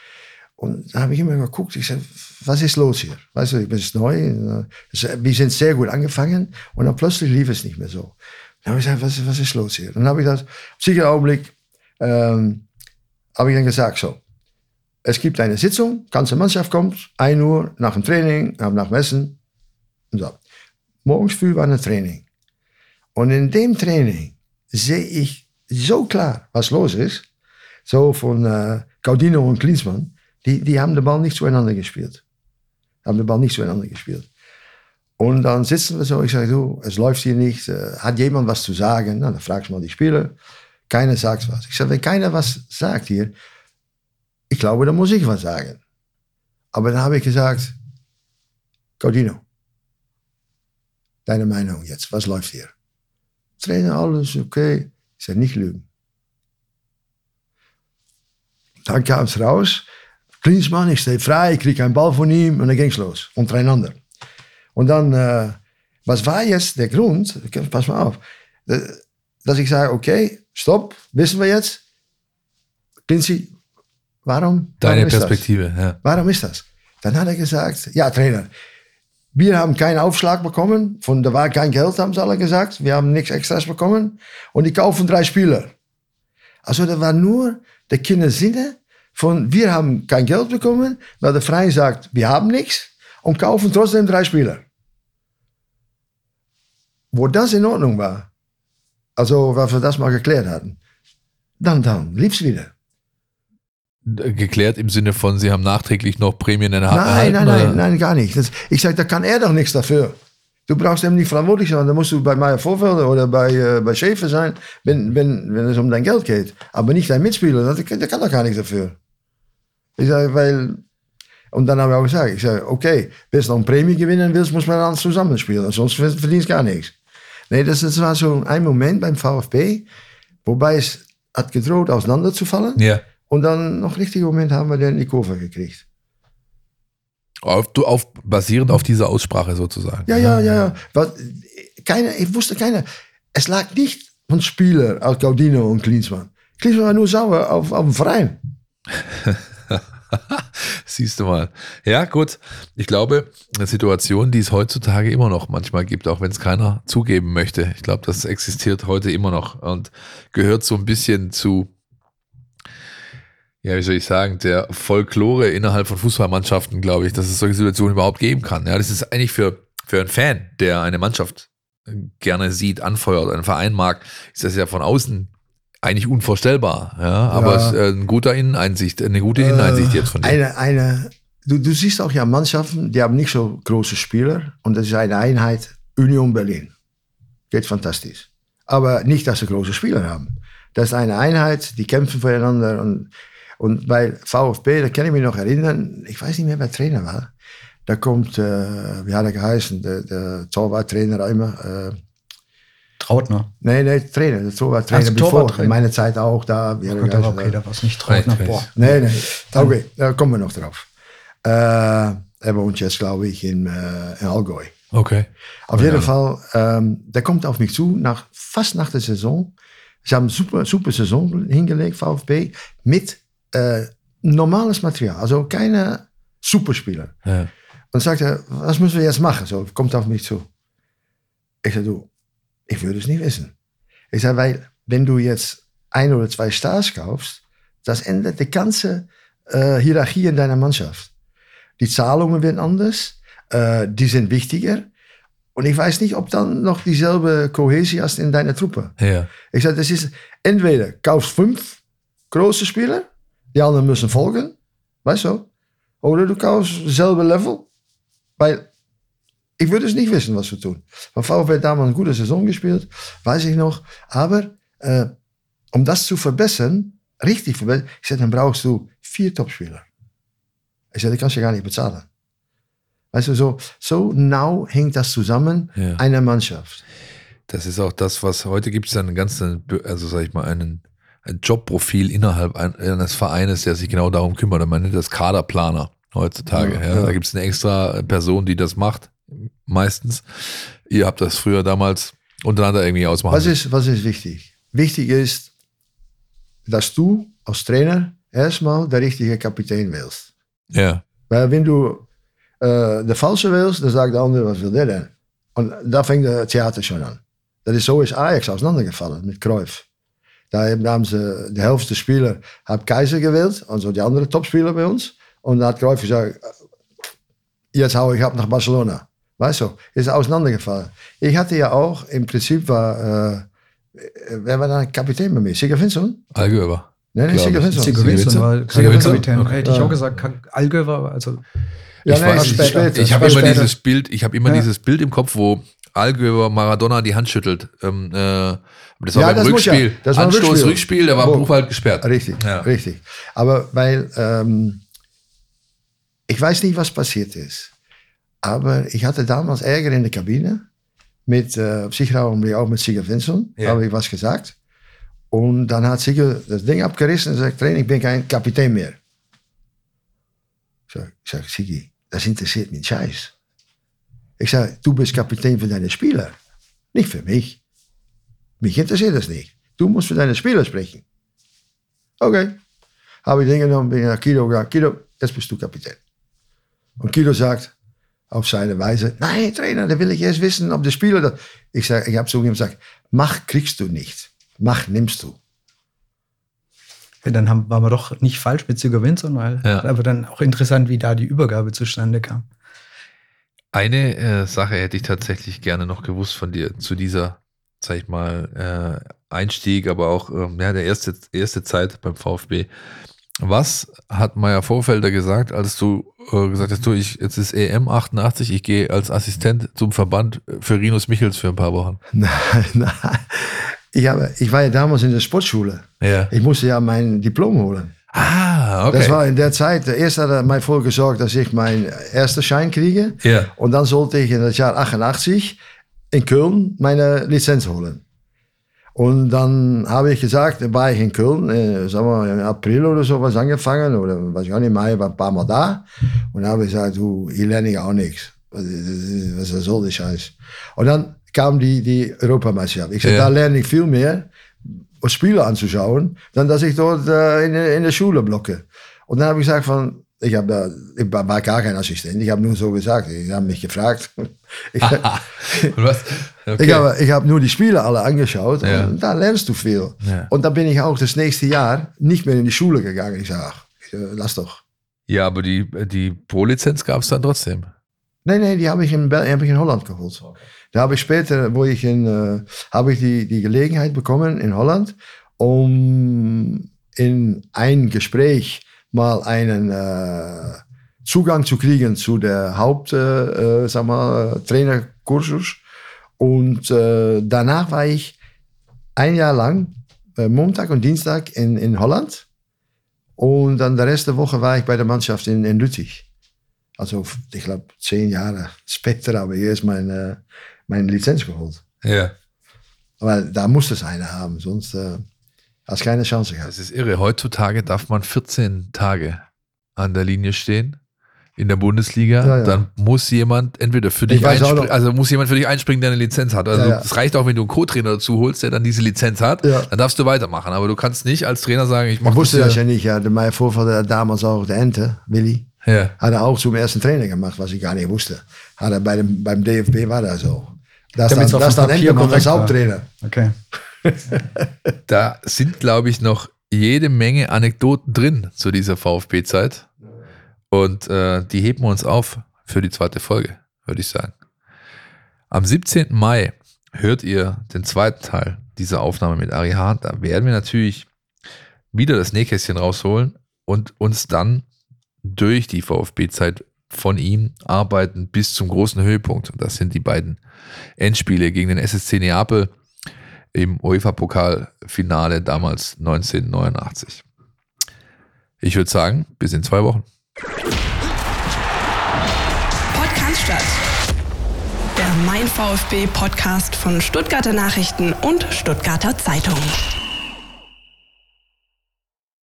Speaker 3: Und da habe ich immer geguckt, ich sage, was ist los hier? Weißt du, ich bin jetzt neu. Wir sind sehr gut angefangen und dann plötzlich lief es nicht mehr so. Dann habe ich gesagt, was, was ist los hier? Dann habe ich das, sicher Augenblick, ähm, habe ich dann gesagt, so, es gibt eine Sitzung, ganze Mannschaft kommt, 1 Uhr nach dem Training, nach dem Essen. So. Morgens früh war ein Training. Und in dem Training sehe ich so klar, was los ist. So von äh, Gaudino und Klinsmann, die, die haben den Ball nicht zueinander gespielt. Haben den Ball nicht zueinander gespielt. Und dann sitzen wir so, ich sage, du, es läuft hier nicht, äh, hat jemand was zu sagen? Na, dann fragst du mal die Spieler. Keiner sagt was. Ich sage, wenn keiner was sagt hier, ich glaube, dann muss ich was sagen. Aber dann habe ich gesagt, Gaudino, deine Meinung jetzt, was läuft hier? Trainer, alles okay. Ich sage, nicht lügen. Dann kam es raus, Klinsmann, ich stehe frei, ich kriege einen Ball von ihm und dann ging es los, untereinander. Und dann, äh, was war jetzt der Grund, pass mal auf, dass ich sage, okay, stopp, wissen wir jetzt, Klinzi, warum?
Speaker 2: Deine
Speaker 3: warum ist das?
Speaker 2: Perspektive, ja.
Speaker 3: Warum ist das? Dann hat er gesagt, ja Trainer, wir haben keinen Aufschlag bekommen, von da war kein Geld, haben sie alle gesagt, wir haben nichts Extras bekommen und die kaufen drei Spieler. Also da war nur der Kindersinne von wir haben kein Geld bekommen, weil der Verein sagt, wir haben nichts und kaufen trotzdem drei Spieler. Wo das in Ordnung war, also was wir das mal geklärt hatten, dann, dann lief's wieder.
Speaker 2: Geklärt im Sinne von, Sie haben nachträglich noch Prämien in der Hand.
Speaker 3: Nein, nein,
Speaker 2: oder?
Speaker 3: nein, nein, gar nicht. Das, ich sage, da kann er doch nichts dafür. Du brauchst ihm nicht verantwortlich sein. Da musst du bei Meier Vorfelder oder bei, äh, bei Schäfer sein, wenn, wenn, wenn es um dein Geld geht. Aber nicht dein Mitspieler. Der kann doch gar nichts dafür. Ich sage, weil. Und dann habe ich auch gesagt, ich sage, okay, willst du noch eine Prämie gewinnen willst, muss man dann zusammenspielen. Sonst verdienst du gar nichts. Nee, das, das war so ein Moment beim VfB, wobei es hat gedroht auseinanderzufallen.
Speaker 2: Ja.
Speaker 3: Und dann noch richtigen Moment haben wir dann die Kurve gekriegt.
Speaker 2: Auf, du, auf, basierend auf dieser Aussprache sozusagen.
Speaker 3: Ja, ja, ja. ja. Was, keine, ich wusste keiner. Es lag nicht von Spieler als Gaudino und Klinsmann. Klinsmann war nur sauer auf, auf den Verein. *laughs*
Speaker 2: Siehst du mal. Ja, gut. Ich glaube, eine Situation, die es heutzutage immer noch manchmal gibt, auch wenn es keiner zugeben möchte. Ich glaube, das existiert heute immer noch und gehört so ein bisschen zu, ja, wie soll ich sagen, der Folklore innerhalb von Fußballmannschaften, glaube ich, dass es solche Situationen überhaupt geben kann. Ja, das ist eigentlich für, für einen Fan, der eine Mannschaft gerne sieht, anfeuert, einen Verein mag, ist das ja von außen eigentlich unvorstellbar. Ja, aber
Speaker 3: Ja.
Speaker 2: es ist äh, ein guter Inneneinsicht, eine gute Inneneinsicht jetzt von dir.
Speaker 3: Eine, eine, du, du siehst auch ja Mannschaften, die haben nicht so große Spieler. Und das ist eine Einheit Union Berlin. Geht fantastisch. Aber nicht, dass sie große Spieler haben. Das ist eine Einheit, die kämpfen füreinander. Und, und bei VfB, da kann ich mich noch erinnern, ich weiß nicht mehr, wer Trainer war. Da kommt, äh, wie hat er geheißen, der, der Torwarttrainer immer. Äh,
Speaker 5: Trautner.
Speaker 3: nee, nee, Trainer, der Torwarttrainer.
Speaker 5: Also
Speaker 3: bevor.
Speaker 5: Torwarttrainer.
Speaker 3: Meine Zeit auch da. Wie hat er
Speaker 5: Gott, aber okay, da war es nicht Trautner. Boah.
Speaker 3: Nee, nee. Okay, da kommen wir noch drauf. Äh, er wohnt jetzt, glaube ich, in, äh, in Allgäu.
Speaker 2: Okay.
Speaker 3: Auf
Speaker 2: Ja.
Speaker 3: jeden Fall, ähm, der kommt auf mich zu, nach, fast nach der Saison. Sie haben eine super, super Saison hingelegt, VfB, mit normales Material, also keine Superspieler.
Speaker 2: Ja.
Speaker 3: Und sagt er, was müssen wir jetzt machen? So, kommt auf mich zu. Ich sage, du, ich würde es nicht wissen. Ich sage, weil, wenn du jetzt ein oder zwei Stars kaufst, das ändert die ganze äh, Hierarchie in deiner Mannschaft. Die Zahlungen werden anders, äh, die sind wichtiger. Und ich weiß nicht, ob dann noch dieselbe Kohäsie hast in deiner Truppe.
Speaker 2: Ja.
Speaker 3: Ich sage, das ist entweder kaufst fünf große Spieler, die anderen müssen folgen, weißt du? Oder du kaufst selbe Level, weil ich würde es nicht wissen, was wir tun. Von VfB hat damals eine gute Saison gespielt, weiß ich noch. Aber äh, um das zu verbessern, richtig verbessern, ich sage, dann brauchst du vier Topspieler. Ich sage, die kannst du gar nicht bezahlen. Weißt du, so, so nah hängt das zusammen,
Speaker 2: Ja.
Speaker 3: eine Mannschaft.
Speaker 2: Das ist auch das, was heute gibt es einen ganzen, also sag ich mal, einen, ein Jobprofil innerhalb ein- eines Vereines, der sich genau darum kümmert. Man nennt das Kaderplaner heutzutage.
Speaker 3: Ja,
Speaker 2: Ja. Da gibt es eine extra Person, die das macht, meistens. Ihr habt das früher damals untereinander irgendwie ausmachen.
Speaker 3: Was ist, was ist wichtig? Wichtig ist, dass du als Trainer erstmal der richtige Kapitän willst.
Speaker 2: ja,
Speaker 3: Weil wenn du äh, der falsche willst, dann sagt der andere, was will der denn? Und da fängt der Theater schon an. Dat is zo is Ajax auseinandergefallen mit Cruyff. Da haben sie die Hälfte der Spieler hat Kaiser gewählt, also die andere Topspieler bei uns. Und da hat Cruyff gesagt, jetzt hau ich ab nach Barcelona. Weißt du, ist auseinandergefallen. Ich hatte ja auch, im Prinzip war, äh, wer war da Kapitän bei mir? Sigurd Vincent?
Speaker 2: Allgöber.
Speaker 3: Nein, nein,
Speaker 2: Glaub
Speaker 3: Sigurd
Speaker 2: ich.
Speaker 3: Vincent.
Speaker 5: Sigurdsson war
Speaker 2: Sigurdsson?
Speaker 5: Kapitän.
Speaker 2: Okay.
Speaker 5: Hätte ich auch gesagt, war, also
Speaker 3: Ja,
Speaker 2: ich
Speaker 3: nein,
Speaker 2: ich,
Speaker 3: später.
Speaker 2: ich habe immer dieses Bild, ich habe immer
Speaker 5: Ja.
Speaker 2: dieses Bild im Kopf, wo Allgöber Maradona die Hand schüttelt. Ähm, äh, aber das war
Speaker 3: Ja,
Speaker 2: beim
Speaker 3: das muss ja.
Speaker 2: Rückspiel.
Speaker 3: Das war
Speaker 2: Anstoß,
Speaker 3: Rückspiel.
Speaker 2: Rückspiel, der war
Speaker 3: Wo-
Speaker 2: Buchwald gesperrt.
Speaker 3: Richtig,
Speaker 2: Ja.
Speaker 3: richtig. Aber weil, ähm, ich weiß nicht, was passiert ist. Aber ich hatte damals Ärger in der Kabine. Mit, äh, sicher auch auch mit Sigurd Vincent.
Speaker 2: Ja.
Speaker 3: Habe ich was gesagt. Und dann hat Sigurd das Ding abgerissen und sagt, Trainer, ich bin kein Kapitän mehr. Ich sag, ich sag Sigi, das interessiert mich scheiß. Ich sage, du bist Kapitän für deine Spieler, nicht für mich. Mich interessiert das nicht. Du musst für deine Spieler sprechen. Okay. Habe ich den genommen, bin nach Kido gegangen. Kido, jetzt bist du Kapitän. Und Kido sagt auf seine Weise, nein, Trainer, da will ich erst wissen, ob der Spieler das... Ich, sag, ich habe zu ihm gesagt, mach kriegst du nicht. Mach nimmst du.
Speaker 5: dann haben, waren wir doch nicht falsch mit Züger Windsor, weil
Speaker 2: Ja.
Speaker 5: aber dann auch interessant, wie da die Übergabe zustande kam.
Speaker 2: Eine äh, Sache hätte ich tatsächlich gerne noch gewusst von dir zu dieser, sag ich mal, äh, Einstieg, aber auch ähm, ja, der erste, erste Zeit beim VfB. Was hat Meier Vorfelder gesagt, als du äh, gesagt hast, du, ich, jetzt ist EM 88, ich gehe als Assistent zum Verband für Rinus Michels für ein paar Wochen? *laughs*
Speaker 3: Nein, nein. Ich, habe, ich war ja damals in der Sportschule.
Speaker 2: Ja.
Speaker 3: Ich musste ja mein Diplom holen.
Speaker 2: Ah, okay.
Speaker 3: Das war in der Zeit, erst hat er mij voor gesorgt, dass ich meinen ersten Schein kriege.
Speaker 2: Ja.
Speaker 3: Und dann sollte ich in das Jahr 88 in Köln meine Lizenz holen. Und dann habe ich gesagt, war ich in Köln, äh, sagen wir im April oder so was angefangen, oder weiß ich auch nicht, Mai war ein paar Mal da. Und dann habe ich gesagt, du, hier lerne ich auch nichts. Was, was soll die Scheiß? Und dann kam die, die Europameisterschaft. Ich sagte,
Speaker 2: Ja.
Speaker 3: da lerne ich viel mehr, Spiele anzuschauen, dann dass ich dort äh, in, in der Schule blocke. Und dann habe ich gesagt von, ich, hab da, ich war gar kein Assistent, ich habe nur so gesagt, ich habe mich gefragt. *laughs* Ich,
Speaker 2: was? Okay.
Speaker 3: ich habe ich hab nur die Spiele alle angeschaut
Speaker 2: Ja.
Speaker 3: und da lernst du viel.
Speaker 2: Ja.
Speaker 3: Und dann bin ich auch das nächste Jahr nicht mehr in die Schule gegangen. Ich sage, äh, lass doch.
Speaker 2: ja, aber die, die Pro-Lizenz gab es dann trotzdem.
Speaker 3: Nee, nee, die habe ich in, hab ich in Holland geholt. Da habe ich später, wo ich in, äh, habe ich die, die Gelegenheit bekommen in Holland, um in ein Gespräch mal einen äh, Zugang zu kriegen zu der Haupt, äh, äh, sag mal, Trainerkursus. Und äh, danach war ich ein Jahr lang, äh, Montag und Dienstag in, in Holland. Und dann der Rest der Woche war ich bei der Mannschaft in, in Lüttich. Also ich glaube zehn Jahre später habe ich erst meine, meine Lizenz geholt.
Speaker 2: Ja.
Speaker 3: Aber da muss es einer haben, sonst äh, hast du keine Chance gehabt.
Speaker 2: Das ist irre. Heutzutage darf man 14 Tage an der Linie stehen in der Bundesliga.
Speaker 3: Ja, ja.
Speaker 2: Dann muss jemand entweder für dich
Speaker 3: Ich
Speaker 2: einspringen, also muss jemand für dich einspringen, der eine Lizenz hat. Also
Speaker 3: Ja, ja.
Speaker 2: es reicht auch, wenn du einen Co-Trainer dazu holst, der dann diese Lizenz hat, dann darfst du weitermachen. Aber du kannst nicht als Trainer sagen, ich
Speaker 3: Ich
Speaker 2: mache
Speaker 3: wusste das ja nicht. Ja. Mein Vorvater damals auch der Ente, Willi,
Speaker 2: ja.
Speaker 3: hat er auch zum ersten Trainer gemacht, was ich gar nicht wusste. Hat er bei dem, beim DFB war das so. Das
Speaker 5: Damit's
Speaker 3: dann, das dann Entemann als. Haupttrainer.
Speaker 5: Okay. *laughs*
Speaker 2: Da sind, glaube ich, noch jede Menge Anekdoten drin zu dieser VfB-Zeit. Und äh, die heben wir uns auf für die zweite Folge, würde ich sagen. Am 17. Mai hört ihr den zweiten Teil dieser Aufnahme mit Ari Hahn. Da werden wir natürlich wieder das Nähkästchen rausholen und uns dann durch die VfB-Zeit von ihm arbeiten bis zum großen Höhepunkt. Und das sind die beiden Endspiele gegen den SSC Neapel im UEFA-Pokalfinale damals 1989. Ich würde sagen, bis in zwei Wochen.
Speaker 1: Podcast statt. Der Mein VfB Podcast von Stuttgarter Nachrichten und Stuttgarter Zeitung.